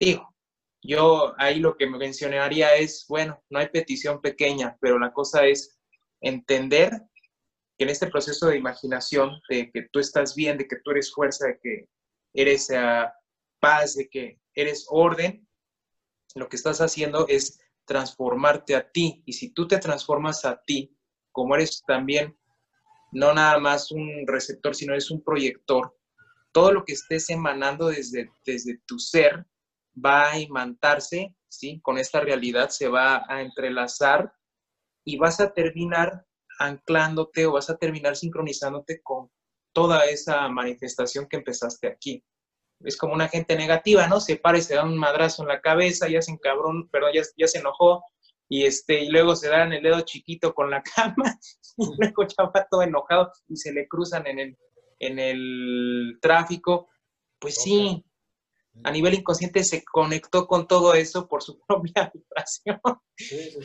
digo, yo ahí lo que me mencionaría es, bueno, no hay petición pequeña, pero la cosa es entender que en este proceso de imaginación, de que tú estás bien, de que tú eres fuerza, de que eres uh, paz, de que eres orden, lo que estás haciendo es transformarte a ti. Y si tú te transformas a ti, como eres también no nada más un receptor, sino eres un proyector, todo lo que estés emanando desde, desde tu ser va a imantarse, ¿sí? Con esta realidad se va a entrelazar y vas a terminar anclándote o vas a terminar sincronizándote con toda esa manifestación que empezaste aquí. Es como una gente negativa, ¿no? Se para y se da un madrazo en la cabeza, ya se cabrón, perdón, ya, ya se enojó, y, este, y luego se dan el dedo chiquito con la cama, y luego ya va todo enojado y se le cruzan en el, en el tráfico. Pues sí, a nivel inconsciente se conectó con todo eso por su propia vibración.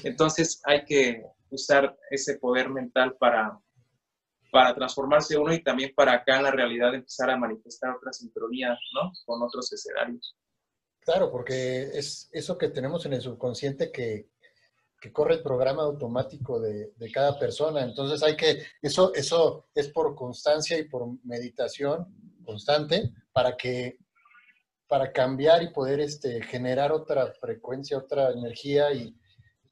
Entonces hay que usar ese poder mental para, para transformarse uno y también para acá en la realidad empezar a manifestar otras sincronías, ¿no? Con otros escenarios. Claro, porque es eso que tenemos en el subconsciente que, que corre el programa automático de, de, cada persona. Entonces hay que, eso, eso es por constancia y por meditación constante para que para cambiar y poder este, generar otra frecuencia, otra energía y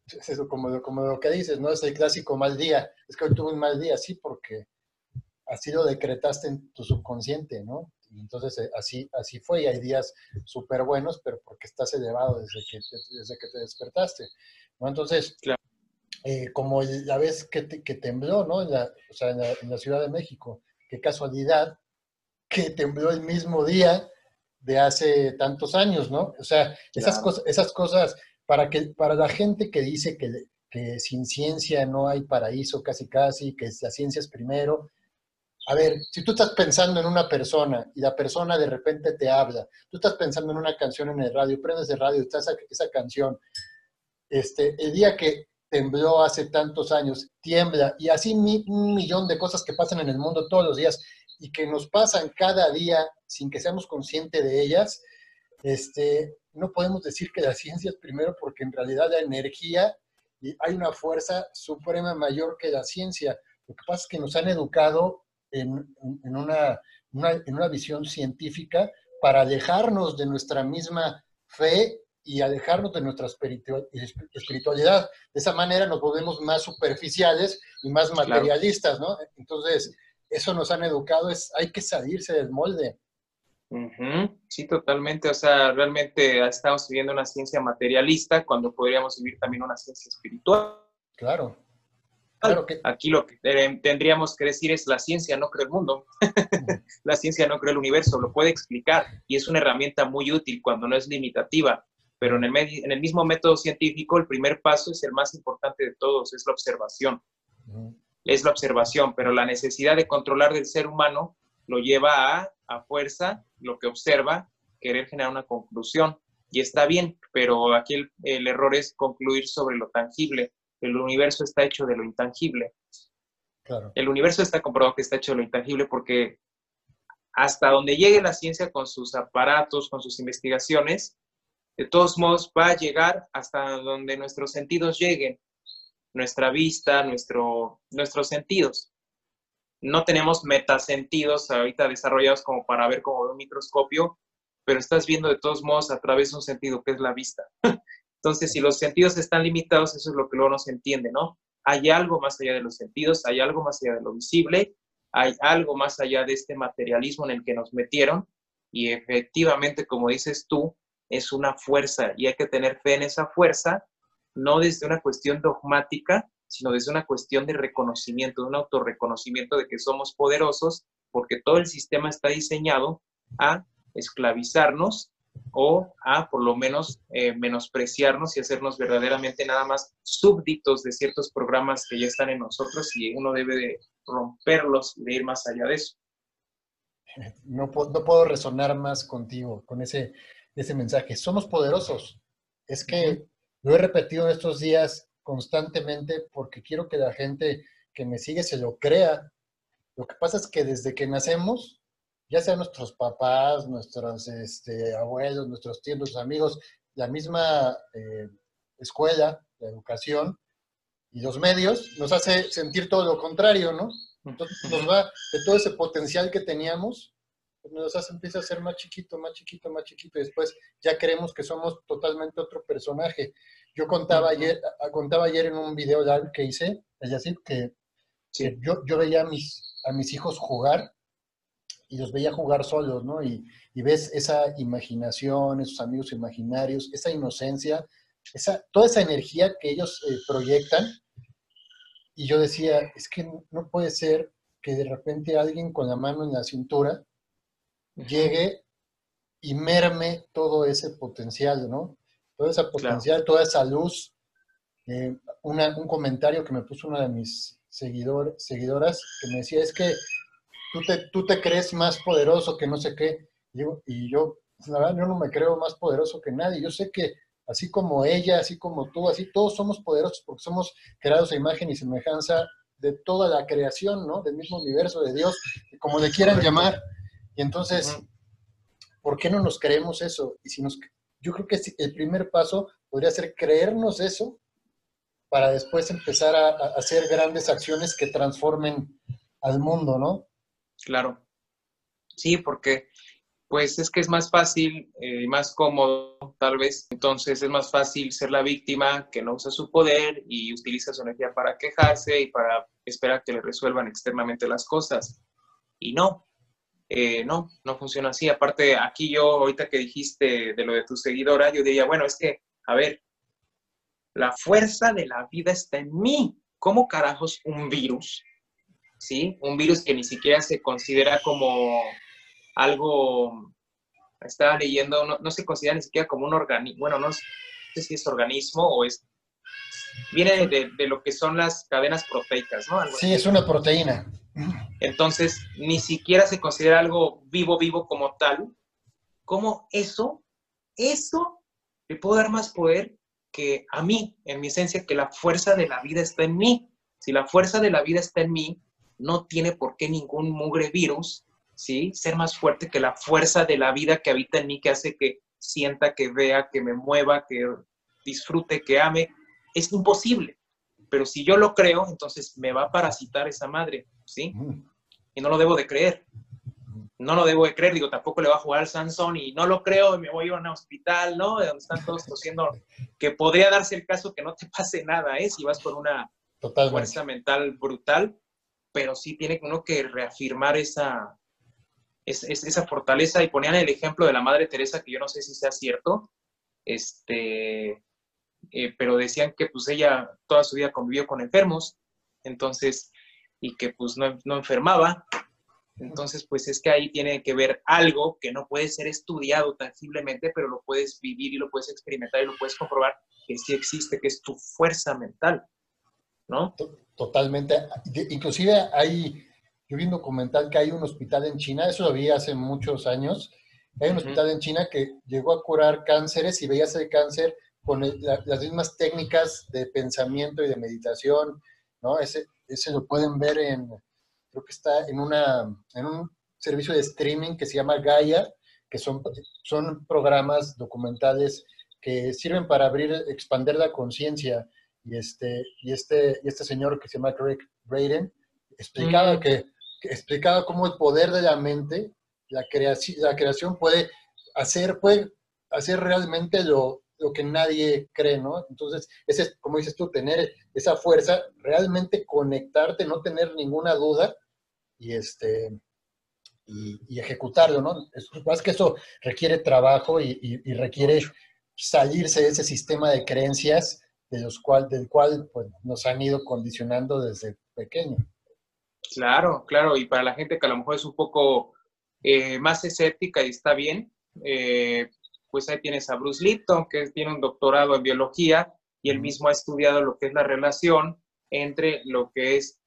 es eso como, como lo que dices, ¿no? Es el clásico mal día. Es que hoy tuve un mal día, sí, porque así lo decretaste en tu subconsciente, ¿no? Y entonces eh, así, así fue y hay días súper buenos, pero porque estás elevado desde que, desde que te despertaste, ¿no? Entonces, eh, como la vez que, que tembló, ¿no? En la, o sea, en la, en la Ciudad de México, qué casualidad que tembló el mismo día de hace tantos años, ¿no? O sea, esas, cosas, esas cosas, para, que, para la gente que dice que, que sin ciencia no hay paraíso casi casi, que la ciencia es primero, a ver, si tú estás pensando en una persona y la persona de repente te habla, tú estás pensando en una canción en el radio, prendes el radio, estás esa, canción, este, el día que tembló hace tantos años, tiembla, y así un millón de cosas que pasan en el mundo todos los días, y que nos pasan cada día sin que seamos conscientes de ellas, este, no podemos decir que la ciencia es primero porque en realidad la energía y hay una fuerza suprema mayor que la ciencia. Lo que pasa es que nos han educado en, en, una, en una visión científica para alejarnos de nuestra misma fe y alejarnos de nuestra espiritualidad. De esa manera nos volvemos más superficiales y más materialistas, ¿no? Entonces, eso nos han educado, es hay que salirse del molde. Sí, totalmente. O sea, realmente estamos viviendo una ciencia materialista cuando podríamos vivir también una ciencia espiritual. Claro. Aquí lo que tendríamos que decir es la ciencia no cree el mundo, la ciencia no cree el universo, lo puede explicar y es una herramienta muy útil cuando no es limitativa, pero en el, en el mismo método científico el primer paso es el más importante de todos, es la observación. Es la observación, pero la necesidad de controlar del ser humano lo lleva a, a fuerza, lo que observa, querer generar una conclusión. Y está bien, pero aquí el, el error es concluir sobre lo tangible el universo está hecho de lo intangible. El universo está comprobado que está hecho de lo intangible porque hasta donde llegue la ciencia con sus aparatos, con sus investigaciones, de todos modos va a llegar hasta donde nuestros sentidos lleguen, nuestra vista, nuestro, nuestros sentidos. No tenemos metasentidos ahorita desarrollados como para ver como un microscopio, pero estás viendo de todos modos a través de un sentido que es la vista. Entonces, si los sentidos están limitados, eso es lo que luego no se entiende, ¿no? Hay algo más allá de los sentidos, hay algo más allá de lo visible, hay algo más allá de este materialismo en el que nos metieron y efectivamente, como dices tú, es una fuerza y hay que tener fe en esa fuerza, no desde una cuestión dogmática, sino desde una cuestión de reconocimiento, de un autorreconocimiento de que somos poderosos, porque todo el sistema está diseñado a esclavizarnos o a por lo menos eh, menospreciarnos y hacernos verdaderamente nada más súbditos de ciertos programas que ya están en nosotros y uno debe de romperlos y de ir más allá de eso. No, no puedo resonar más contigo con ese, ese mensaje. Somos poderosos. Es que lo he repetido estos días constantemente porque quiero que la gente que me sigue se lo crea. Lo que pasa es que desde que nacemos ya sean nuestros papás, nuestros este, abuelos, nuestros tíos, nuestros amigos, la misma eh, escuela, la educación y los medios, nos hace sentir todo lo contrario, ¿no? Entonces nos va de todo ese potencial que teníamos, pues nos hace, empieza a ser más chiquito, más chiquito, más chiquito, y después ya creemos que somos totalmente otro personaje. Yo contaba ayer, contaba ayer en un video que hice, es decir, que, yo, yo veía a mis, a mis hijos jugar y los veía jugar solos, ¿no? Y, ves esa imaginación, esos amigos imaginarios, esa inocencia, esa, toda esa energía que ellos eh, proyectan. Y yo decía, es que no puede ser que de repente alguien con la mano en la cintura llegue y merme todo ese potencial, ¿no? Todo ese potencial, toda esa luz. Eh, un comentario que me puso una de mis seguidor, seguidoras que me decía, es que tú te, tú te crees más poderoso que no sé qué. Y yo, la verdad, yo no me creo más poderoso que nadie. Yo sé que así como ella, así como tú, así todos somos poderosos porque somos creados a imagen y semejanza de toda la creación, ¿no? Del mismo universo, de Dios, como le quieran llamar. Y entonces, ¿por qué no nos creemos eso? Y si nos, yo creo que el primer paso podría ser creernos eso para después empezar a hacer grandes acciones que transformen al mundo, ¿no? Claro. Sí, porque pues es que es más fácil y eh, más cómodo, tal vez. Entonces es más fácil ser la víctima que no usa su poder y utiliza su energía para quejarse y para esperar que le resuelvan externamente las cosas. Y no, eh, no, no funciona así. Aparte, aquí yo, ahorita que dijiste de lo de tu seguidora, yo diría, bueno, es que, a ver, la fuerza de la vida está en mí. ¿Cómo carajos un virus ¿sí? Un virus que ni siquiera se considera como algo, estaba leyendo, no, se considera ni siquiera como un organismo, bueno, no sé si es organismo o es, viene de, lo que son las cadenas proteicas, ¿no? sí, es una proteína. Entonces, ni siquiera se considera algo vivo, vivo como tal. ¿Cómo eso, eso le puedo dar más poder que a mí, en mi esencia, que la fuerza de la vida está en mí? Si la fuerza de la vida está en mí, no tiene por qué ningún mugre virus, ¿sí? Ser más fuerte que la fuerza de la vida que habita en mí, que hace que sienta, que vea, que me mueva, que disfrute, que ame. Es imposible. Pero si yo lo creo, entonces me va a parasitar esa madre, ¿sí? Y no lo debo de creer. No lo debo de creer, digo, tampoco le va a jugar al Sansón y no lo creo y me voy a un hospital, ¿no? De donde están todos tosiendo, que podría darse el caso que no te pase nada, ¿eh? Si vas con una fuerza mental brutal, pero sí tiene uno que reafirmar esa, esa fortaleza y ponían el ejemplo de la Madre Teresa, que yo no sé si sea cierto, este, eh, pero decían que pues ella toda su vida convivió con enfermos, entonces, y que pues no, no enfermaba. Entonces, pues es que ahí tiene que ver algo que no puede ser estudiado tangiblemente, pero lo puedes vivir y lo puedes experimentar y lo puedes comprobar que sí existe, que es tu fuerza mental, ¿no? Totalmente. Inclusive hay, yo vi un documental que hay un hospital en China, eso lo vi hace muchos años, hay un hospital en China que llegó a curar cánceres y veías el cáncer con las mismas técnicas de pensamiento y de meditación, ¿no? Ese, ese lo pueden ver en, creo que está en, una, en un servicio de streaming que se llama Gaia, que son, son programas documentales que sirven para abrir, expander la conciencia. Y este, y, este, y este señor que se llama Greg Braden explicaba, que, explicaba cómo el poder de la mente, la, creación, la creación puede hacer, puede hacer realmente lo, lo que nadie cree, ¿no? Entonces, ese, como dices tú, tener esa fuerza, realmente conectarte, no tener ninguna duda y, este, y, ejecutarlo, ¿no? Es más que eso requiere trabajo y, requiere salirse de ese sistema de creencias de los cual, del cual pues, nos han ido condicionando desde pequeño. Claro, claro, y para la gente que a lo mejor es un poco eh, más escéptica y está bien, eh, pues ahí tienes a Bruce Lipton, que tiene un doctorado en biología y él mismo ha estudiado lo que es la relación entre lo que es,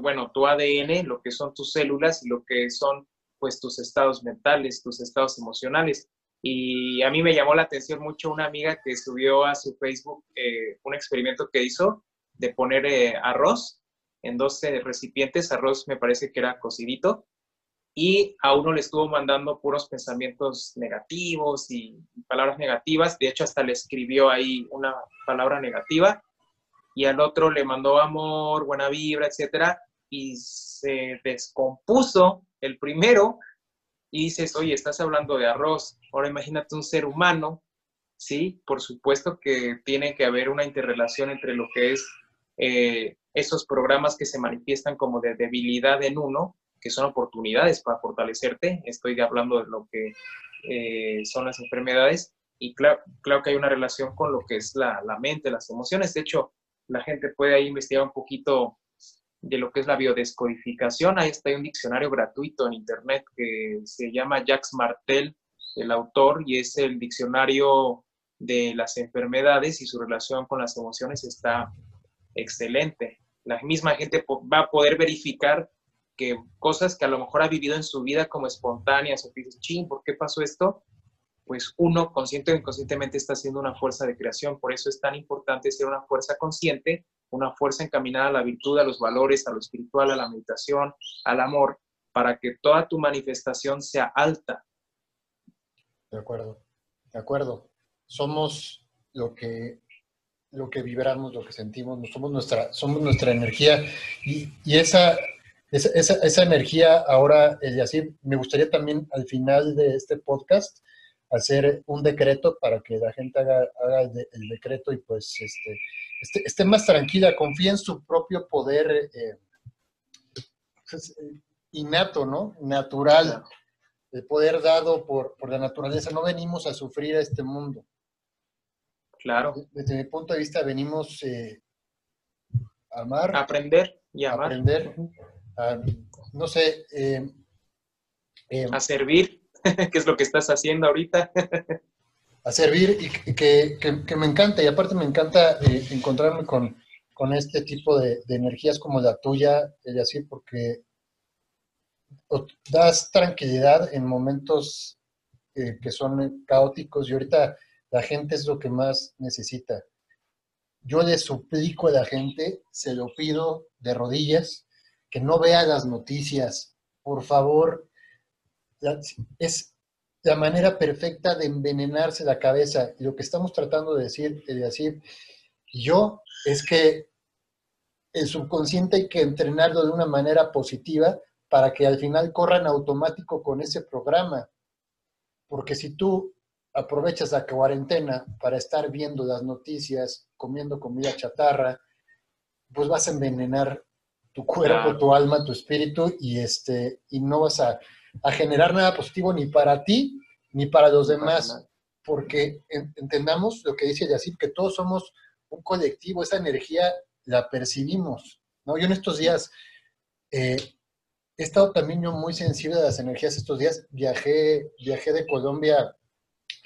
bueno, tu ADN, lo que son tus células y lo que son pues tus estados mentales, tus estados emocionales. Y a mí me llamó la atención mucho una amiga que subió a su Facebook eh, un experimento que hizo de poner eh, arroz en dos recipientes, arroz me parece que era cocidito, y a uno le estuvo mandando puros pensamientos negativos y palabras negativas. De hecho, hasta le escribió ahí una palabra negativa y al otro le mandó amor, buena vibra, etcétera, y se descompuso el primero y dices, oye, estás hablando de arroz. Ahora imagínate un ser humano, ¿sí? Por supuesto que tiene que haber una interrelación entre lo que es eh, esos programas que se manifiestan como de debilidad en uno que son oportunidades para fortalecerte. Estoy hablando de lo que eh, son las enfermedades y claro, claro que hay una relación con lo que es la, la, mente, las emociones. De hecho, la gente puede ahí investigar un poquito de lo que es la biodescodificación. Ahí está un diccionario gratuito en internet que se llama Jacques Martel, el autor, y es el diccionario de las enfermedades y su relación con las emociones está excelente. La misma gente va a poder verificar que cosas que a lo mejor ha vivido en su vida como espontáneas o que dices, ching, ¿por qué pasó esto? Pues uno, consciente o inconscientemente, está haciendo una fuerza de creación. Por eso es tan importante ser una fuerza consciente, una fuerza encaminada a la virtud, a los valores, a lo espiritual, a la meditación, al amor, para que toda tu manifestación sea alta. De acuerdo, de acuerdo. Somos lo que lo que vibramos, lo que sentimos, somos nuestra, somos nuestra energía y, y esa esa, esa, energía ahora, así me gustaría también al final de este podcast hacer un decreto para que la gente haga, haga el, decreto y pues este, esté, esté, más tranquila, confíe en su propio poder eh, pues, innato, ¿no? Natural, el poder dado por, por, la naturaleza. No venimos a sufrir a este mundo. Claro. Desde mi punto de vista venimos eh, a amar. aprender y amar. Aprender no sé. Eh, eh, a servir, que es lo que estás haciendo ahorita. a servir y que, me encanta, y aparte me encanta eh, encontrarme con, este tipo de, energías como la tuya, y así, porque das tranquilidad en momentos que son caóticos y ahorita la gente es lo que más necesita. Yo le suplico a la gente, se lo pido de rodillas, que no vea las noticias. Por favor, es la manera perfecta de envenenarse la cabeza. Y lo que estamos tratando de decir, de decir yo, es que el subconsciente hay que entrenarlo de una manera positiva para que al final corran automático con ese programa. Porque si tú aprovechas la cuarentena para estar viendo las noticias, comiendo comida chatarra, pues vas a envenenar tu cuerpo, tu alma, tu espíritu y, este, y no vas a, generar nada positivo ni para ti ni para los demás, porque entendamos lo que dice Yacir, que todos somos un colectivo, esa energía la percibimos, ¿no? Yo en estos días eh, he estado también muy sensible a las energías estos días. Viajé, viajé de Colombia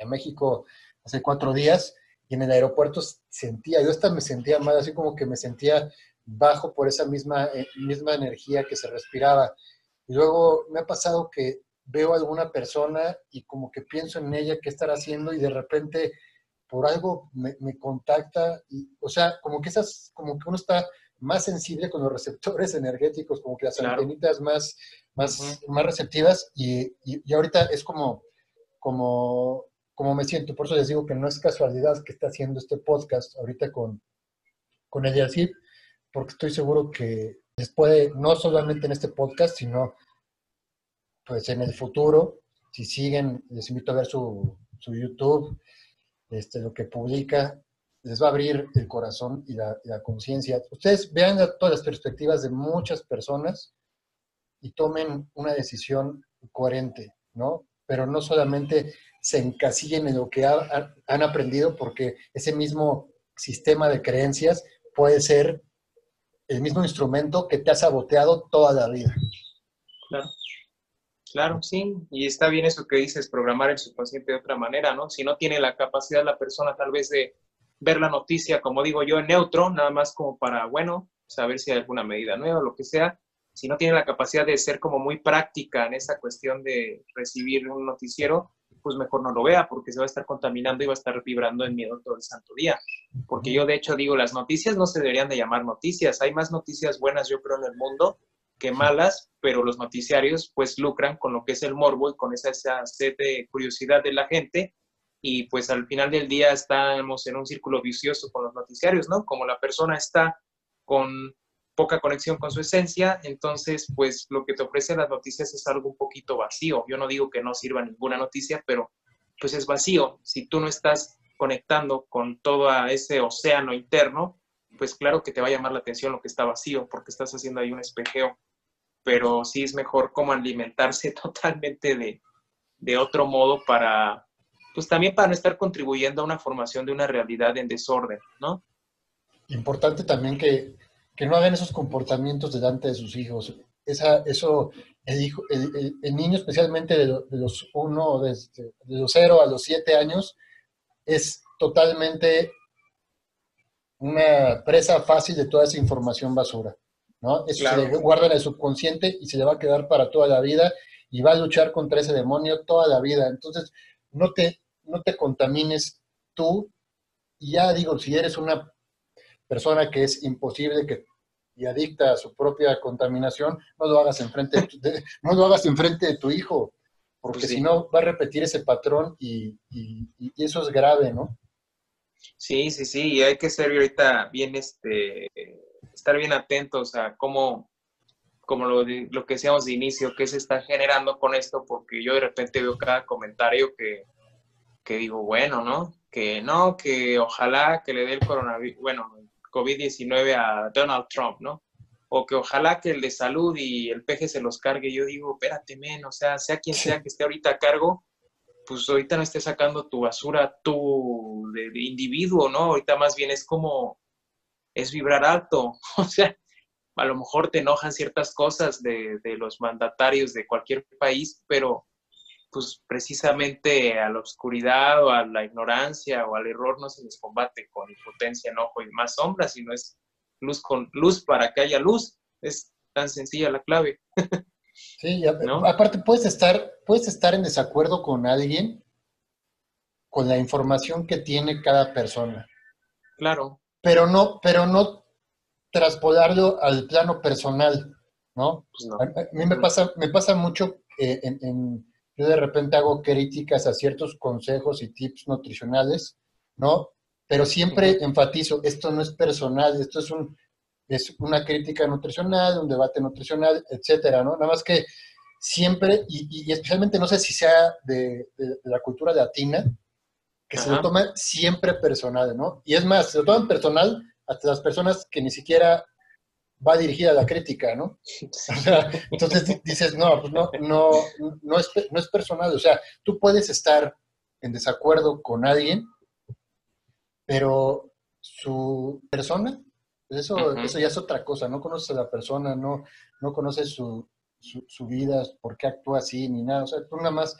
a México hace cuatro días y en el aeropuerto sentía, yo hasta me sentía mal, así como que me sentía bajo por esa misma, eh, misma energía que se respiraba. Y luego me ha pasado que veo a alguna persona y como que pienso en ella, qué estará haciendo y de repente por algo me, contacta y, o sea, como que esas, como que uno está más sensible con los receptores energéticos, como que las antenitas más, más, más receptivas y, y, ahorita es como, como, como me siento, por eso les digo que no es casualidad que está haciendo este podcast ahorita con, con ella así, porque estoy seguro que les puede, no solamente en este podcast, sino pues en el futuro, si siguen, les invito a ver su, su YouTube, este, lo que publica, les va a abrir el corazón y la, conciencia. Ustedes vean todas las perspectivas de muchas personas y tomen una decisión coherente, ¿no? Pero no solamente se encasillen en lo que han aprendido, porque ese mismo sistema de creencias puede ser el mismo instrumento que te ha saboteado toda la vida. Claro. Claro, sí, y está bien eso que dices, programar el subconsciente de otra manera, ¿no? Si no tiene la capacidad la persona tal vez de ver la noticia, como digo yo, en neutro, nada más como para, bueno, saber si hay alguna medida nueva lo que sea, si no tiene la capacidad de ser como muy práctica en esa cuestión de recibir un noticiero, pues mejor no lo vea porque se va a estar contaminando y va a estar vibrando en miedo todo el santo día. Porque yo de hecho digo, las noticias no se deberían de llamar noticias, hay más noticias buenas yo creo en el mundo que malas, pero los noticiarios pues lucran con lo que es el morbo y con esa, esa sed de curiosidad de la gente y pues al final del día estamos en un círculo vicioso con los noticiarios, ¿no? Como la persona está con poca conexión con su esencia, entonces pues lo que te ofrecen las noticias es algo un poquito vacío. Yo no digo que no sirva ninguna noticia, pero pues es vacío. Si tú no estás conectando con todo ese océano interno, pues claro que te va a llamar la atención lo que está vacío, porque estás haciendo ahí un espejeo pero sí es mejor como alimentarse totalmente de, de otro modo para, pues también para no estar contribuyendo a una formación de una realidad en desorden, ¿no? Importante también que, que no hagan esos comportamientos delante de sus hijos. Esa, eso, el, hijo, el, el, niño especialmente de, los uno, de, de los cero a los siete años, es totalmente una presa fácil de toda esa información basura. ¿no? Eso se le guarda en el subconsciente y se le va a quedar para toda la vida y va a luchar contra ese demonio toda la vida. Entonces, no te, no te contamines tú. Y ya digo, si eres una persona que es imposible que y adicta a su propia contaminación, no lo hagas enfrente de, no lo hagas enfrente de tu hijo, porque pues si no va a repetir ese patrón y, y, y, eso es grave, ¿no? Sí, sí, sí, y hay que ser ahorita bien este estar bien atentos a cómo, como lo, lo que decíamos de inicio, qué se está generando con esto, porque yo de repente veo cada comentario que, que digo, bueno, ¿no? Que no, que ojalá que le dé el coronavirus, bueno, COVID-19 a Donald Trump, ¿no? O que ojalá que el de salud y el peje se los cargue. Yo digo, espérate, men, o sea, sea quien sea que esté ahorita a cargo, pues ahorita no esté sacando tu basura tú de individuo, ¿no? Ahorita más bien es como es vibrar alto. O sea, a lo mejor te enojan ciertas cosas de, los mandatarios de cualquier país, pero pues precisamente a la oscuridad o a la ignorancia o al error no se les combate con impotencia, enojo y más sombra, sino es luz con luz para que haya luz. Es tan sencilla la clave. Sí, aparte puedes estar, puedes estar en desacuerdo con alguien con la información que tiene cada persona. Claro pero no, pero no traspolarlo al plano personal, ¿no? Pues a, mí me pasa, me pasa mucho, eh, en, yo de repente hago críticas a ciertos consejos y tips nutricionales, ¿no? Pero siempre enfatizo, esto no es personal, esto es, un, es una crítica nutricional, un debate nutricional, etcétera, ¿no? Nada más que siempre, y, especialmente no sé si sea de, de la cultura latina, que se lo toma siempre personal, ¿no? Y es más, se lo toman personal hasta las personas que ni siquiera va dirigida a la crítica, ¿no? O sea, entonces dices, no, pues no, no, no es, no es personal, o sea, tú puedes estar en desacuerdo con alguien, pero su persona, Pues eso, eso ya es otra cosa, no conoces a la persona, no, no conoces su, su, vida, por qué actúa así, ni nada. O sea, tú nada más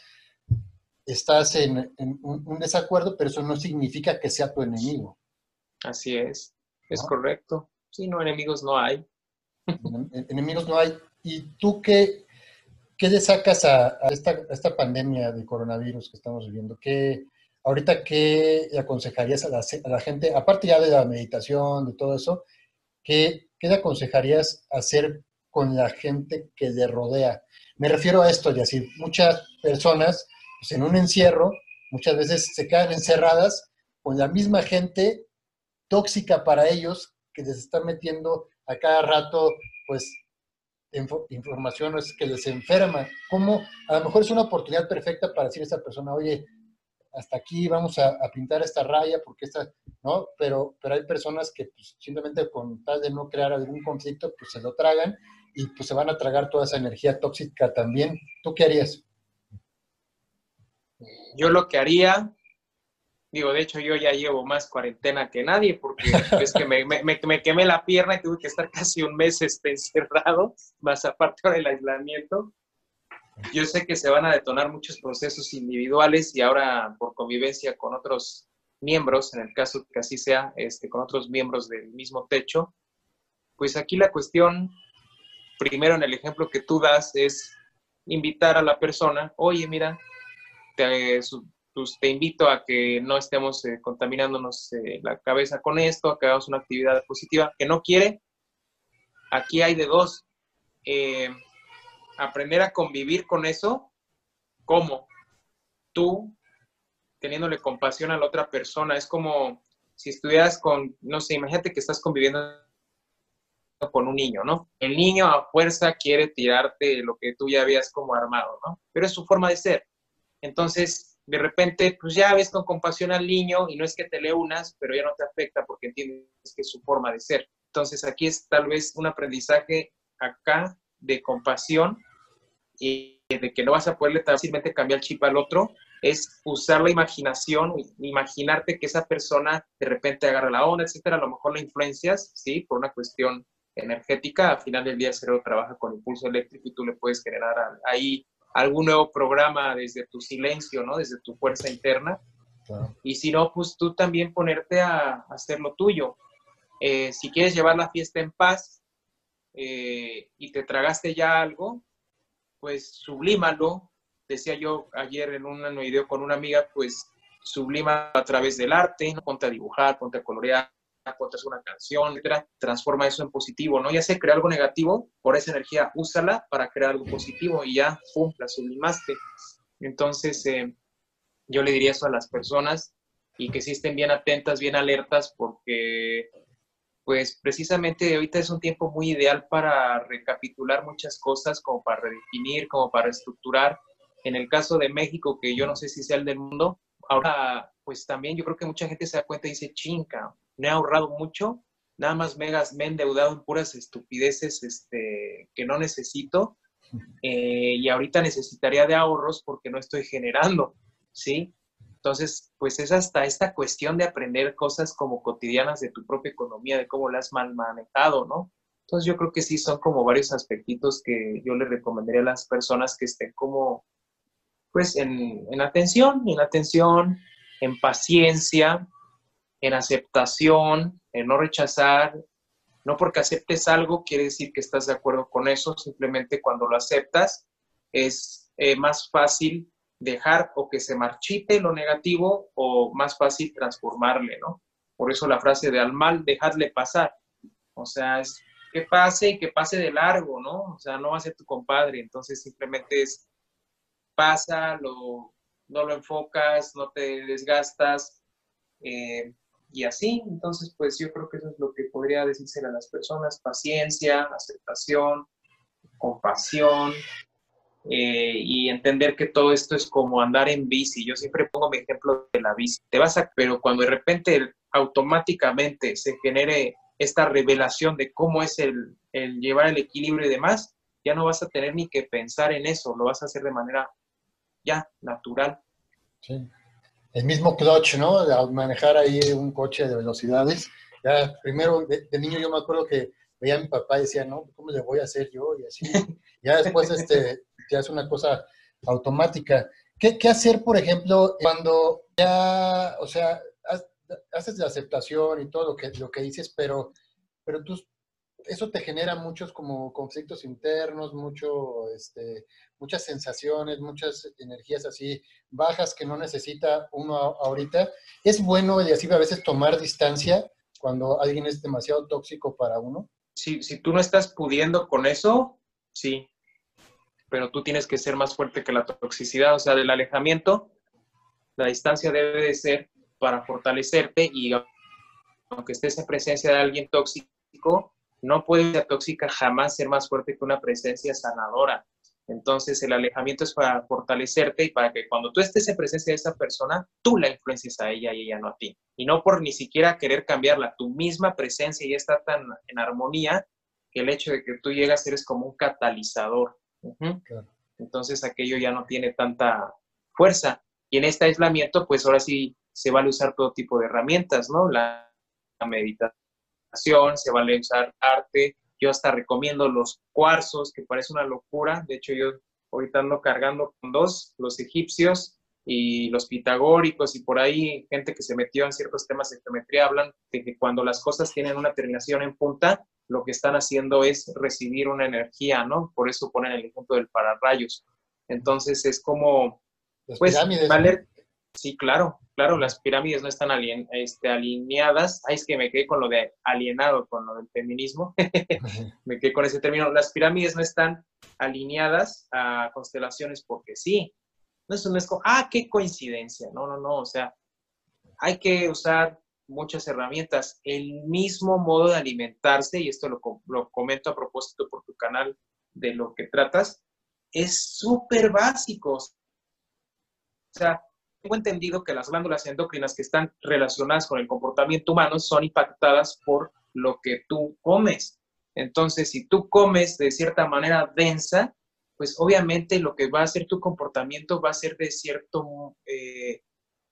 estás en, un, desacuerdo, pero eso no significa que sea tu enemigo. Así es, es correcto. Sí, no, enemigos no hay. enemigos no hay. ¿Y tú qué, qué le sacas a, esta, pandemia de coronavirus que estamos viviendo? ¿Qué, ahorita, ¿qué le aconsejarías a la, a la, gente, aparte ya de la meditación, de todo eso, ¿qué, qué le aconsejarías hacer con la gente que le rodea? Me refiero a esto, y así muchas personas pues, en un encierro, muchas veces se quedan encerradas con la misma gente tóxica para ellos que les está metiendo a cada rato, pues, información que les enferma. ¿Cómo? A lo mejor es una oportunidad perfecta para decir a esa persona, oye, hasta aquí vamos a, pintar esta raya porque esta, ¿no? Pero, pero hay personas que pues, simplemente con tal de no crear algún conflicto, pues se lo tragan y pues se van a tragar toda esa energía tóxica también. ¿Tú qué harías? Yo lo que haría, digo, de hecho yo ya llevo más cuarentena que nadie porque es que me, me, me, quemé la pierna y tuve que estar casi un mes este, encerrado, más aparte del aislamiento. Yo sé que se van a detonar muchos procesos individuales y ahora por convivencia con otros miembros, en el caso que así sea, este, con otros miembros del mismo techo, pues aquí la cuestión, primero en el ejemplo que tú das, es invitar a la persona, oye, mira, te, pues, te invito a que no estemos eh, contaminándonos eh, la cabeza con esto, a que hagamos una actividad positiva, que no quiere, aquí hay de dos. Eh, aprender a convivir con eso, ¿cómo? Tú, teniéndole compasión a la otra persona, es como si estuvieras con, no sé, imagínate que estás conviviendo con un niño, ¿no? El niño a fuerza quiere tirarte lo que tú ya habías como armado, ¿no? Pero es su forma de ser. Entonces, de repente, pues ya ves con compasión al niño y no es que te le unas, pero ya no te afecta porque entiendes que es su forma de ser. Entonces, aquí es tal vez un aprendizaje acá de compasión y de que no vas a poderle fácilmente cambiar el chip al otro, es usar la imaginación, imaginarte que esa persona de repente agarra la onda, etcétera, a lo mejor la influencias, ¿sí? Por una cuestión energética, al final del día el cerebro trabaja con impulso eléctrico y tú le puedes generar ahí algún nuevo programa desde tu silencio, ¿no? Desde tu fuerza interna. Y si no, pues tú también ponerte a, hacer lo tuyo. Eh, si quieres llevar la fiesta en paz eh, y te tragaste ya algo, pues sublímalo. Decía yo ayer en un video con una amiga, pues sublima a través del arte, ¿no? ponte a dibujar, ponte a colorear, hacer una canción, etcétera, transforma eso en positivo, ¿no? Ya sé, crea algo negativo, por esa energía, úsala para crear algo positivo y ya, pum, la sublimaste. Entonces, eh, yo le diría eso a las personas y que sí estén bien atentas, bien alertas, porque, pues, precisamente ahorita es un tiempo muy ideal para recapitular muchas cosas, como para redefinir, como para estructurar. En el caso de México, que yo no sé si sea el del mundo, ahora, pues también yo creo que mucha gente se da cuenta y dice, chinga, me he ahorrado mucho, nada más me, he endeudado en puras estupideces este, que no necesito eh, y ahorita necesitaría de ahorros porque no estoy generando, ¿sí? Entonces, pues es hasta esta cuestión de aprender cosas como cotidianas de tu propia economía, de cómo la has mal manejado, ¿no? Entonces yo creo que sí son como varios aspectitos que yo le recomendaría a las personas que estén como, pues en, en atención, en atención, en paciencia, en aceptación, en no rechazar. No porque aceptes algo quiere decir que estás de acuerdo con eso, simplemente cuando lo aceptas es eh, más fácil dejar o que se marchite lo negativo o más fácil transformarle, ¿no? Por eso la frase de al mal, dejadle pasar. O sea, es que pase y que pase de largo, ¿no? O sea, no va a ser tu compadre, entonces simplemente es pasa, lo, no lo enfocas, no te desgastas, eh, y así. Entonces, pues yo creo que eso es lo que podría decirse a las personas, paciencia, aceptación, compasión eh, y entender que todo esto es como andar en bici. Yo siempre pongo mi ejemplo de la bici. Te vas a, pero cuando de repente automáticamente se genere esta revelación de cómo es el, el llevar el equilibrio y demás, ya no vas a tener ni que pensar en eso, lo vas a hacer de manera ya natural. Sí el mismo clutch, ¿no? Al manejar ahí un coche de velocidades, Ya, primero, de, niño yo me acuerdo que veía a mi papá y decía, no, ¿cómo le voy a hacer yo? Y así. Ya después, este, ya es una cosa automática. ¿Qué, ¿Qué, hacer, por ejemplo, cuando ya, o sea, haces la aceptación y todo lo que, lo que dices, pero, pero tú, eso te genera muchos como conflictos internos, mucho, este, muchas sensaciones, muchas energías así bajas que no necesita uno ahorita. Es bueno y así a veces tomar distancia cuando alguien es demasiado tóxico para uno. Si, si tú no estás pudiendo con eso, sí, pero tú tienes que ser más fuerte que la toxicidad, o sea, del alejamiento, la distancia debe de ser para fortalecerte y aunque estés en presencia de alguien tóxico, no puede ser tóxica jamás ser más fuerte que una presencia sanadora. Entonces el alejamiento es para fortalecerte y para que cuando tú estés en presencia de esa persona, tú la influencies a ella y ella no a ti. Y no por ni siquiera querer cambiarla, tu misma presencia ya está tan en armonía que el hecho de que tú llegas eres como un catalizador. Entonces aquello ya no tiene tanta fuerza. Y en este aislamiento, pues ahora sí se vale usar todo tipo de herramientas, ¿no? La, la meditación se vale usar arte. Yo hasta recomiendo los cuarzos, que parece una locura. De hecho, yo ahorita ando cargando con dos, los egipcios y los pitagóricos y por ahí gente que se metió en ciertos temas de geometría hablan de que cuando las cosas tienen una terminación en punta, lo que están haciendo es recibir una energía, ¿no? Por eso ponen el ejemplo del pararrayos. Entonces es como, pues, vale, Sí, claro, claro, las pirámides no están este, alineadas. Ay, es que me quedé con lo de alienado, con lo del feminismo. me quedé con ese término. Las pirámides no están alineadas a constelaciones porque sí. No es, no es como, ah, qué coincidencia. No, no, no. O sea, hay que usar muchas herramientas. El mismo modo de alimentarse, y esto lo, lo comento a propósito por tu canal de lo que tratas, es súper básico. O sea, tengo entendido que las glándulas endocrinas que están relacionadas con el comportamiento humano son impactadas por lo que tú comes. Entonces, si tú comes de cierta manera densa, pues obviamente lo que va a hacer tu comportamiento va a ser de cierto, eh,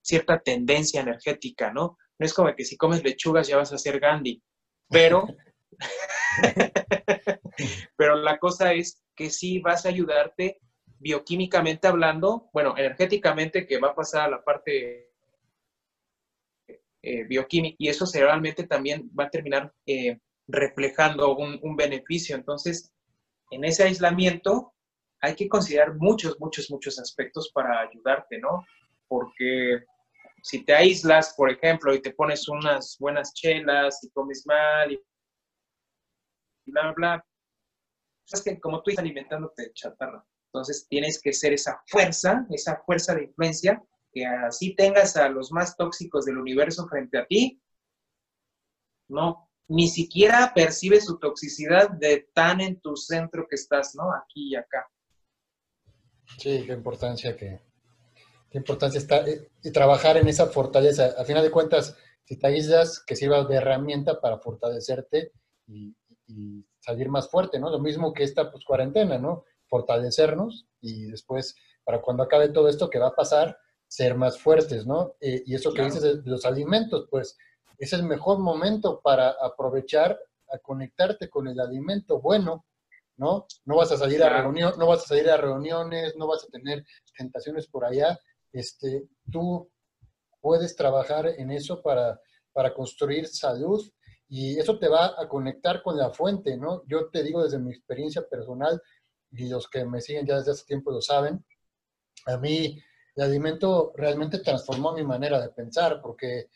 cierta tendencia energética, ¿no? No es como que si comes lechugas ya vas a ser Gandhi, pero, pero la cosa es que sí vas a ayudarte bioquímicamente hablando, bueno, energéticamente que va a pasar a la parte eh, bioquímica y eso realmente también va a terminar eh, reflejando un, beneficio. Entonces, en ese aislamiento hay que considerar muchos, muchos, muchos aspectos para ayudarte, ¿no? Porque si te aíslas, por ejemplo, y te pones unas buenas chelas y comes mal y bla, bla, bla, es que como tú estás alimentándote chatarra. Entonces tienes que ser esa fuerza, esa fuerza de influencia, que así tengas a los más tóxicos del universo frente a ti, no, ni siquiera percibes su toxicidad de tan en tu centro que estás, ¿no? Aquí y acá. Sí, qué importancia que, qué importancia está eh, y trabajar en esa fortaleza. A final de cuentas, si te aíslas, que sirva de herramienta para fortalecerte y, y, salir más fuerte, ¿no? Lo mismo que esta pues, cuarentena, ¿no? Fortalecernos y después, para cuando acabe todo esto que va a pasar, ser más fuertes, ¿no? Eh, y eso que dices de los alimentos, pues es el mejor momento para aprovechar a conectarte con el alimento bueno, ¿no? No vas a salir a reunión, no vas a salir a reuniones, no vas a tener tentaciones por allá. Este, tú puedes trabajar en eso para, para construir salud y eso te va a conectar con la fuente, ¿no? Yo te digo desde mi experiencia personal, y los que me siguen ya desde hace tiempo lo saben, a mí el alimento realmente transformó mi manera de pensar, porque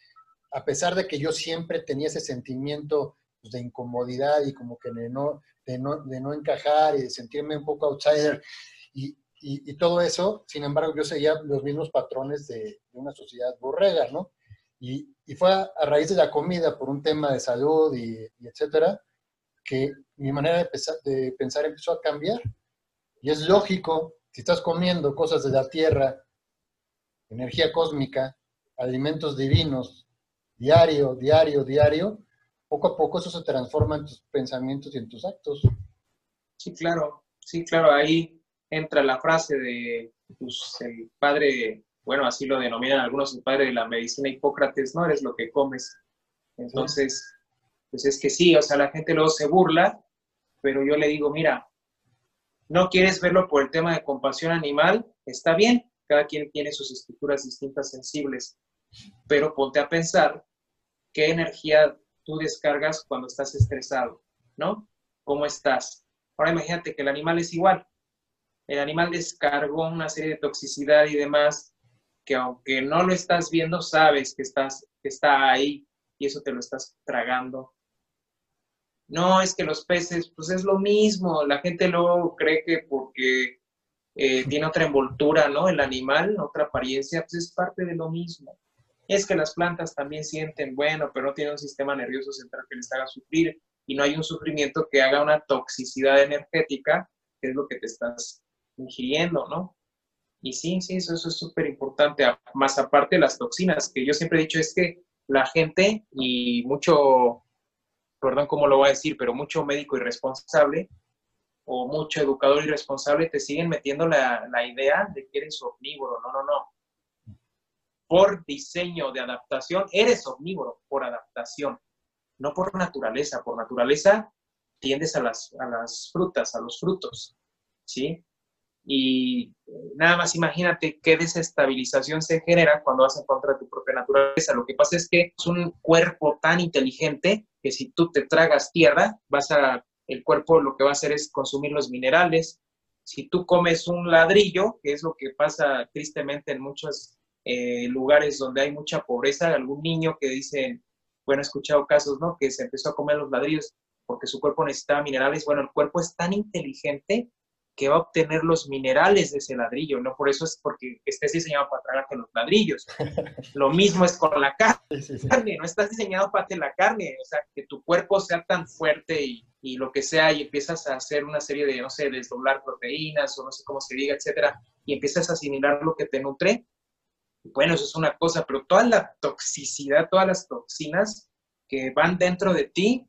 a pesar de que yo siempre tenía ese sentimiento pues, de incomodidad y como que de no, de no, de no encajar y de sentirme un poco outsider y, y, todo eso, sin embargo, yo seguía los mismos patrones de, de una sociedad borrega, ¿no? Y, y, fue a, raíz de la comida, por un tema de salud y, y etcétera, que mi manera de, de pensar empezó a cambiar. Y es lógico, si estás comiendo cosas de la tierra, energía cósmica, alimentos divinos, diario, diario, diario, poco a poco eso se transforma en tus pensamientos y en tus actos. Sí, claro, sí, claro, ahí entra la frase de pues, el padre, bueno, así lo denominan algunos, el padre de la medicina Hipócrates, no eres lo que comes. Entonces, Pues es que sí, o sea, la gente luego se burla, pero yo le digo, mira, no quieres verlo por el tema de compasión animal, está bien, cada quien tiene sus estructuras distintas sensibles, pero ponte a pensar qué energía tú descargas cuando estás estresado, ¿no? ¿Cómo estás? Ahora imagínate que el animal es igual. El animal descargó una serie de toxicidad y demás que aunque no lo estás viendo, sabes que, estás, que está ahí y eso te lo estás tragando. No, es que los peces, pues es lo mismo. La gente luego cree que porque eh, tiene otra envoltura, ¿no? El animal, otra apariencia, pues es parte de lo mismo. Es que las plantas también sienten, bueno, pero no tienen un sistema nervioso central que les haga sufrir y no hay un sufrimiento que haga una toxicidad energética, que es lo que te estás ingiriendo, ¿no? Y sí, sí, eso, eso es súper importante. Más aparte de las toxinas, que yo siempre he dicho es que la gente y mucho, perdón cómo lo voy a decir, pero mucho médico irresponsable o mucho educador irresponsable te siguen metiendo la, la idea de que eres omnívoro. No, no, no. Por diseño de adaptación, eres omnívoro por adaptación, no por naturaleza. Por naturaleza tiendes a las, a las frutas, a los frutos, ¿sí? Y nada más imagínate qué desestabilización se genera cuando vas en contra de tu propia naturaleza. Lo que pasa es que es un cuerpo tan inteligente que si tú te tragas tierra, vas a, el cuerpo lo que va a hacer es consumir los minerales. Si tú comes un ladrillo, que es lo que pasa tristemente en muchos eh, lugares donde hay mucha pobreza, algún niño que dice, bueno, he escuchado casos, ¿no? Que se empezó a comer los ladrillos porque su cuerpo necesitaba minerales. Bueno, el cuerpo es tan inteligente que va a obtener los minerales de ese ladrillo, no por eso es porque estés diseñado para tragarte los ladrillos. Lo mismo es con la carne, no estás diseñado para hacer la carne, o sea, que tu cuerpo sea tan fuerte y, y, lo que sea y empiezas a hacer una serie de, no sé, desdoblar proteínas o no sé cómo se diga, etcétera, y empiezas a asimilar lo que te nutre, bueno, eso es una cosa, pero toda la toxicidad, todas las toxinas que van dentro de ti,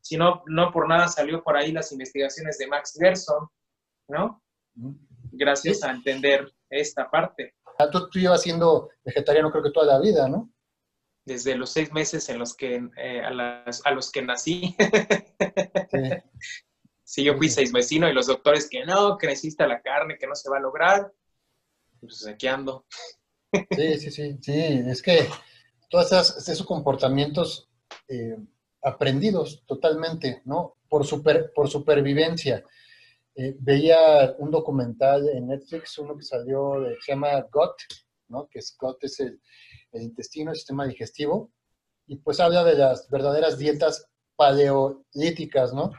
si no, no por nada salió por ahí las investigaciones de Max Gerson, ¿no? Gracias a entender esta parte. Tú, tú, llevas siendo vegetariano creo que toda la vida, ¿no? Desde los seis meses en los que, eh, a, los que nací. Sí. yo fui seis vecino y los doctores que no, que necesita la carne, que no se va a lograr. Pues aquí ando. Sí, sí, sí, sí. Es que todos esos, comportamientos eh, aprendidos totalmente, ¿no? Por, super, por supervivencia. Eh, veía un documental en Netflix, uno que salió, de, se llama GOT, ¿no? que es GOT es el, intestino, el sistema digestivo, y pues habla de las verdaderas dietas paleolíticas, ¿no?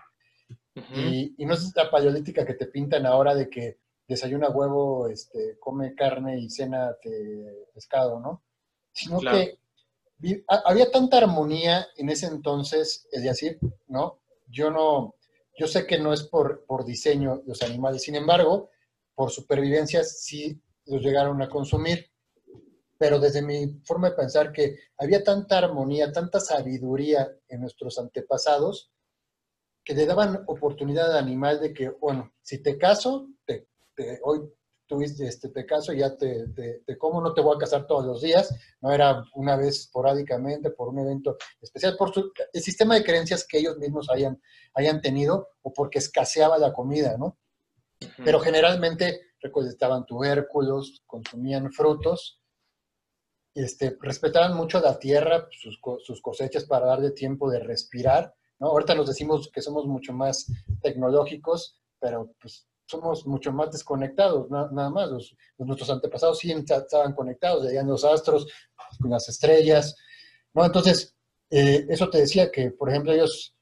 y, no es la paleolítica que te pintan ahora de que desayuna huevo, este, come carne y cena pescado, ¿no? Sino que había tanta armonía en ese entonces, es decir, ¿no? Yo no, yo sé que no es por, por diseño los animales, sin embargo, por supervivencia sí los llegaron a consumir. Pero desde mi forma de pensar que había tanta armonía, tanta sabiduría en nuestros antepasados, que le daban oportunidad al animal de que, bueno, si te caso, te, hoy tuviste este, te caso, ya te, te, como, no te voy a casar todos los días, no era una vez esporádicamente por un evento especial, por el sistema de creencias que ellos mismos hayan, hayan tenido o porque escaseaba la comida, ¿no? Pero generalmente recolectaban tubérculos, consumían frutos, este, respetaban mucho la tierra, sus, sus cosechas para darle tiempo de respirar, ¿no? Ahorita nos decimos que somos mucho más tecnológicos, pero pues somos mucho más desconectados, nada más. nuestros antepasados sí estaban conectados, veían los astros, con las estrellas. ¿no? Entonces, eh, eso te decía que, por ejemplo, ellos,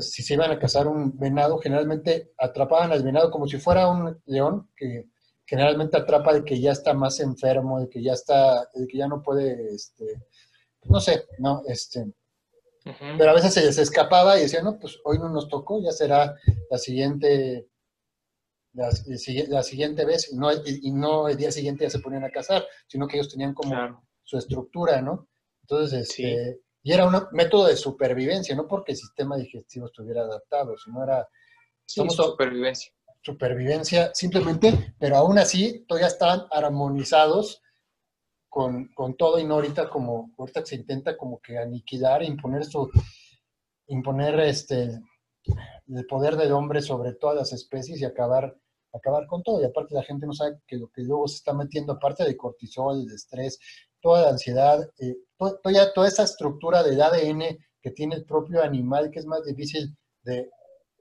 si se iban a cazar un venado, generalmente atrapaban al venado como si fuera un león, que generalmente atrapa el que ya está más enfermo, el que ya está, el que ya no puede, este, no sé, no, este, pero a veces se les escapaba y decían, no, pues hoy no nos tocó, ya será la siguiente la, siguiente vez, no, y no el día siguiente ya se ponían a cazar, sino que ellos tenían como su estructura, ¿no? Entonces, este, y era un método de supervivencia, no porque el sistema digestivo estuviera adaptado, sino era... supervivencia. Supervivencia, simplemente, pero aún así todavía estaban armonizados con, con, todo y no ahorita como, ahorita se intenta como que aniquilar, imponer su, imponer este, el poder del hombre sobre todas las especies y acabar, acabar con todo. Y aparte la gente no sabe que lo que luego se está metiendo, aparte de cortisol, de estrés, toda la ansiedad, eh, toda, toda esa estructura del ADN que tiene el propio animal, que es más difícil de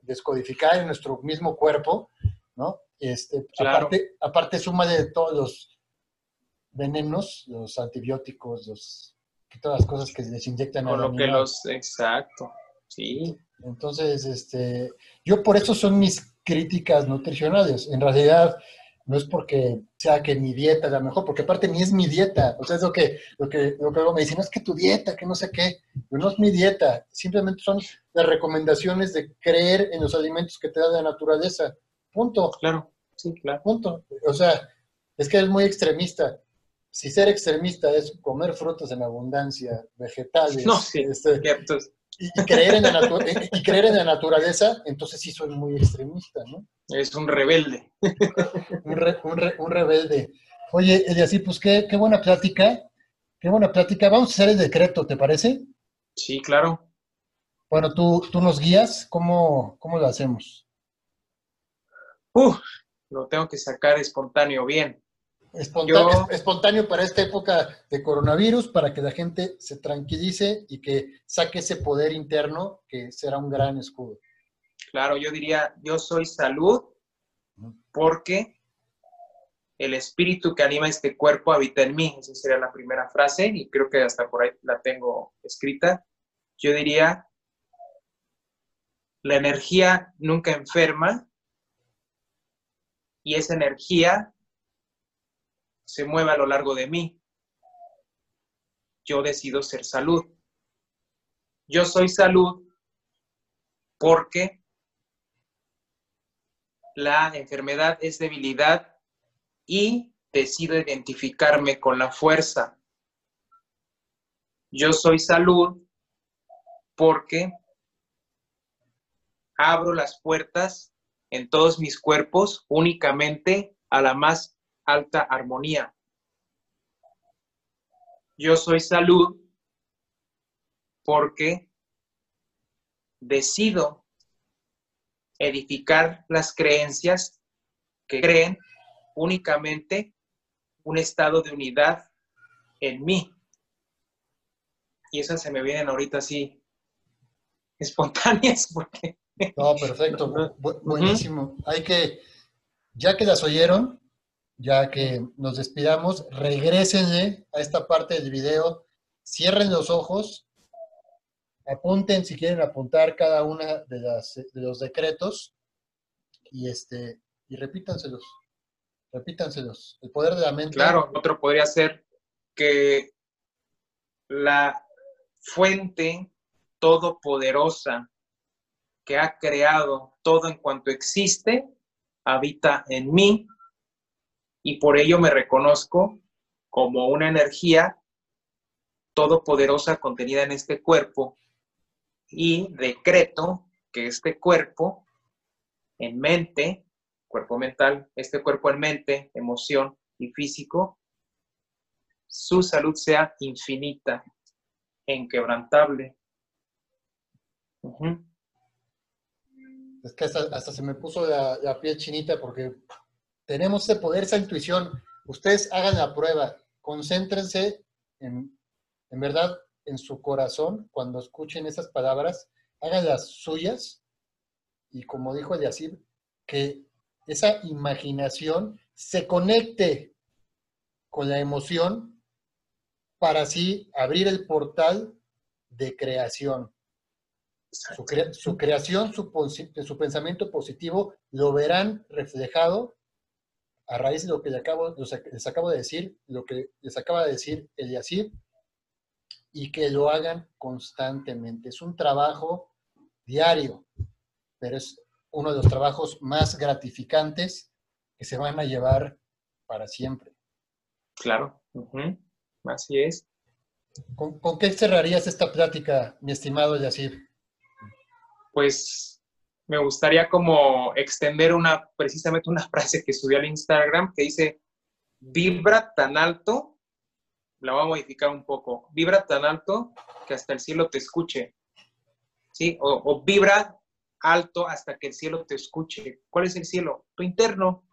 descodificar en nuestro mismo cuerpo, ¿no? Este, aparte, aparte, suma de todos los venenos, los antibióticos, los, todas las cosas que les inyectan a lo que los, exacto, sí. Entonces, este, yo por eso son mis críticas nutricionales. En realidad, no es porque sea que mi dieta es la mejor, porque aparte ni es mi dieta. O sea, es lo que, lo que, lo que me dicen, no es que tu dieta, que no sé qué. no es mi dieta. Simplemente son las recomendaciones de creer en los alimentos que te da la naturaleza. Punto. Claro, sí, claro. Punto. O sea, es que es muy extremista si ser extremista es comer frutas en abundancia, vegetales, no, sí, este, y, creer en la y, creer en la naturaleza, entonces sí soy muy extremista, ¿no? Es un rebelde. un, rebelde. Oye, así pues qué, qué buena plática, qué buena plática. Vamos a hacer el decreto, ¿te parece? Sí, claro. Bueno, tú, tú nos guías, ¿cómo, cómo lo hacemos? Uh, lo tengo que sacar espontáneo bien. Espontáneo, para esta época de coronavirus, para que la gente se tranquilice y que saque ese poder interno que será un gran escudo. Claro, yo diría, yo soy salud porque el espíritu que anima este cuerpo habita en mí. Esa sería la primera frase y creo que hasta por ahí la tengo escrita. Yo diría, la energía nunca enferma y esa energía se mueve a lo largo de mí. Yo decido ser salud. Yo soy salud porque la enfermedad es debilidad y decido identificarme con la fuerza. Yo soy salud porque abro las puertas en todos mis cuerpos únicamente a la más alta armonía. Yo soy salud porque decido edificar las creencias que creen únicamente un estado de unidad en mí. Y esas se me vienen ahorita así espontáneas porque... No, perfecto, buenísimo. Hay que, ya que las oyeron, ya que nos despidamos, regresenle a esta parte del video, cierren los ojos, apunten si quieren apuntar cada una de, las, de los decretos y, este, y repítanselos, repítanselos. El poder de la mente. Claro, otro podría ser que la fuente todopoderosa que ha creado todo en cuanto existe, habita en mí y por ello me reconozco como una energía todopoderosa contenida en este cuerpo y decreto que este cuerpo en mente, cuerpo mental, este cuerpo en mente, emoción y físico, su salud sea infinita, inquebrantable. Es que hasta, se me puso la, la piel chinita porque tenemos ese poder, esa intuición. Ustedes hagan la prueba, concéntrense en, en verdad en su corazón cuando escuchen esas palabras, hagan las suyas y como dijo Eliasib, que esa imaginación se conecte con la emoción para así abrir el portal de creación. Su, creación, su, su, pensamiento positivo, lo verán reflejado a raíz de lo que les acabo, les acabo de decir, lo que les acaba de decir Eliasib, y que lo hagan constantemente. Es un trabajo diario, pero es uno de los trabajos más gratificantes que se van a llevar para siempre. Claro, así es. ¿Con, ¿Con, qué cerrarías esta plática, mi estimado Yacir? Pues me gustaría como extender una, precisamente una frase que subí al Instagram que dice, vibra tan alto, la voy a modificar un poco, vibra tan alto que hasta el cielo te escuche. ¿sí? O, vibra alto hasta que el cielo te escuche. ¿Cuál es el cielo? Tu interno.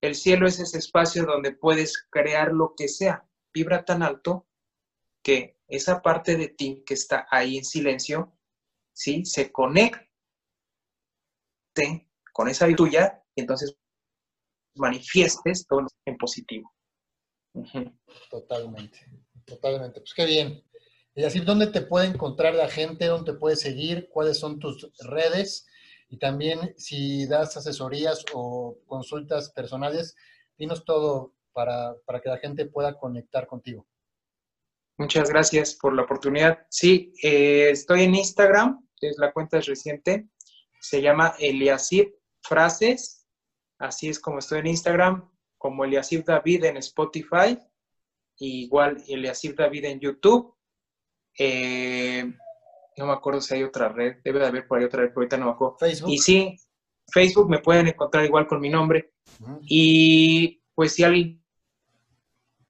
El cielo es ese espacio donde puedes crear lo que sea. Vibra tan alto que esa parte de ti que está ahí en silencio, ¿sí? Se conecte con esa vida tuya y entonces manifiestes todo en positivo. Totalmente, totalmente. Pues qué bien. Y así, ¿dónde te puede encontrar la gente? ¿Dónde te puede seguir? ¿Cuáles son tus redes? Y también si das asesorías o consultas personales, dinos todo para, que la gente pueda conectar contigo. Muchas gracias por la oportunidad. Sí, eh, estoy en Instagram, es la cuenta es reciente, se llama Eliasib Frases, así es como estoy en Instagram, como Eliasib David en Spotify, igual Eliasib David en YouTube eh, no me acuerdo si hay otra red, debe de haber por ahí otra red, pero ahorita no me acuerdo. Facebook. Y sí, Facebook me pueden encontrar igual con mi nombre. Y pues si alguien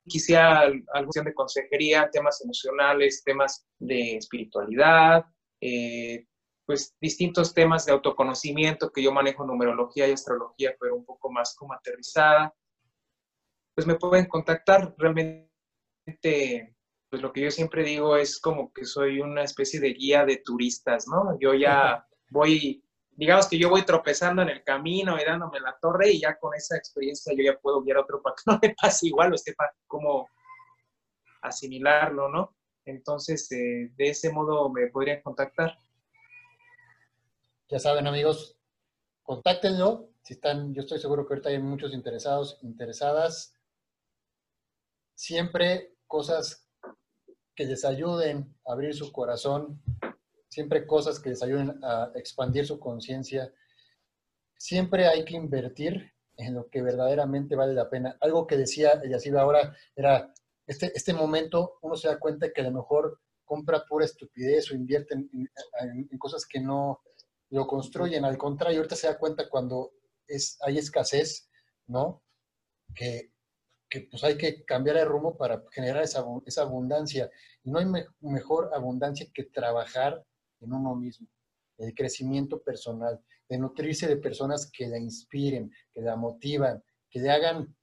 quisiera algo de consejería, temas emocionales, temas de espiritualidad, eh, pues distintos temas de autoconocimiento que yo manejo numerología y astrología, pero un poco más como aterrizada, pues me pueden contactar. Realmente pues lo que yo siempre digo es como que soy una especie de guía de turistas, ¿no? Yo ya voy, digamos que yo voy tropezando en el camino y dándome la torre y ya con esa experiencia yo ya puedo guiar a otro para que no me pase igual o sepa cómo asimilarlo, ¿no? Entonces, eh, de ese modo me podrían contactar. Ya saben, amigos, contáctenlo. Si están, yo estoy seguro que ahorita hay muchos interesados, interesadas. Siempre cosas que les ayuden a abrir su corazón, siempre cosas que les ayuden a expandir su conciencia. Siempre hay que invertir en lo que verdaderamente vale la pena. Algo que decía Yacida ahora era, este, este momento uno se da cuenta que a lo mejor compra pura estupidez o invierte en, cosas que no lo construyen. Al contrario, ahorita se da cuenta cuando es, hay escasez, ¿no? Que que pues hay que cambiar el rumbo para generar esa, esa abundancia. Y no hay mejor abundancia que trabajar en uno mismo, el crecimiento personal, de nutrirse de personas que la inspiren, que la motivan, que le hagan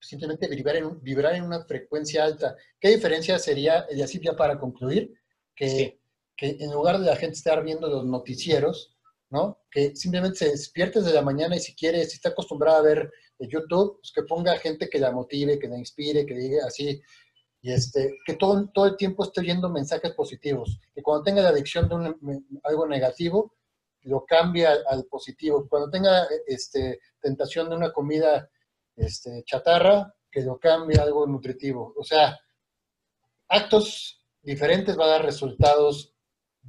simplemente vibrar en, vibrar en una frecuencia alta. ¿Qué diferencia sería, y así ya para concluir, que, que en lugar de la gente estar viendo los noticieros, ¿no? Que simplemente se despierte desde la mañana y si quiere, si está acostumbrada a ver YouTube, pues que ponga gente que la motive, que la inspire, que diga así, y este, que todo, todo el tiempo esté viendo mensajes positivos, que cuando tenga la adicción de algo negativo, lo cambie al, positivo, cuando tenga este, tentación de una comida este, chatarra, que lo cambie a algo nutritivo. O sea, actos diferentes van a dar resultados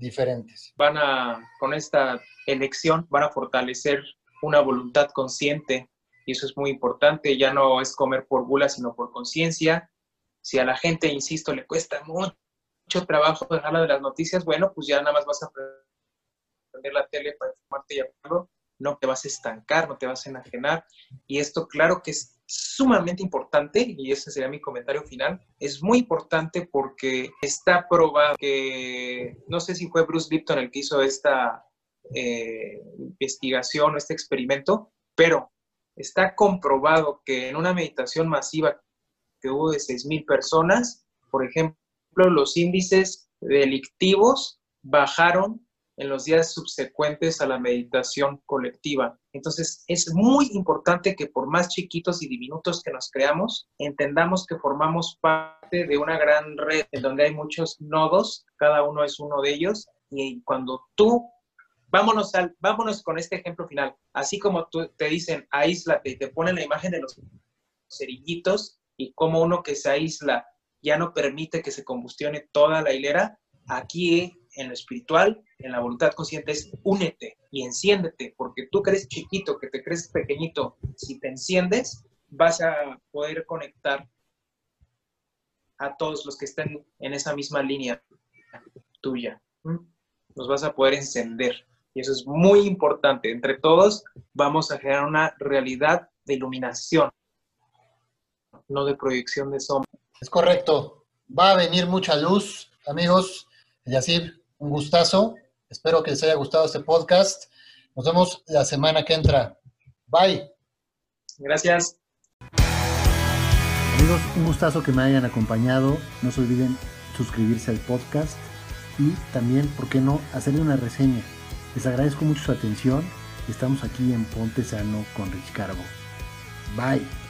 diferentes. Van a, con esta elección, van a fortalecer una voluntad consciente y eso es muy importante, ya no es comer por gula, sino por conciencia. Si a la gente, insisto, le cuesta mucho, trabajo dejarla de las noticias, bueno, pues ya nada más vas a prender la tele para informarte y hablarlo, no te vas a estancar, no te vas a enajenar. Y esto, claro que es sumamente importante, y ese sería mi comentario final, es muy importante porque está probado que, no sé si fue Bruce Lipton el que hizo esta eh, investigación o este experimento, pero está comprobado que en una meditación masiva que hubo de 6.000 personas, por ejemplo, los índices delictivos bajaron en los días subsecuentes a la meditación colectiva. Entonces, es muy importante que por más chiquitos y diminutos que nos creamos, entendamos que formamos parte de una gran red en donde hay muchos nodos, cada uno es uno de ellos, y cuando tú vámonos, al, vámonos con este ejemplo final. Así como te dicen aíslate y te ponen la imagen de los cerillitos y como uno que se aísla ya no permite que se combustione toda la hilera, aquí en lo espiritual, en la voluntad consciente es únete y enciéndete, porque tú crees chiquito, que te crees pequeñito, si te enciendes, vas a poder conectar a todos los que estén en esa misma línea tuya. Nos vas a poder encender. Y eso es muy importante. Entre todos vamos a generar una realidad de iluminación, no de proyección de sombra. Es correcto. Va a venir mucha luz, amigos. Y así, un gustazo. Espero que les haya gustado este podcast. Nos vemos la semana que entra. Bye. Gracias. Amigos, un gustazo que me hayan acompañado. No se olviden suscribirse al podcast y también, ¿por qué no?, hacerle una reseña. Les agradezco mucho su atención. Estamos aquí en Ponte Sano con Rich Cargo. Bye.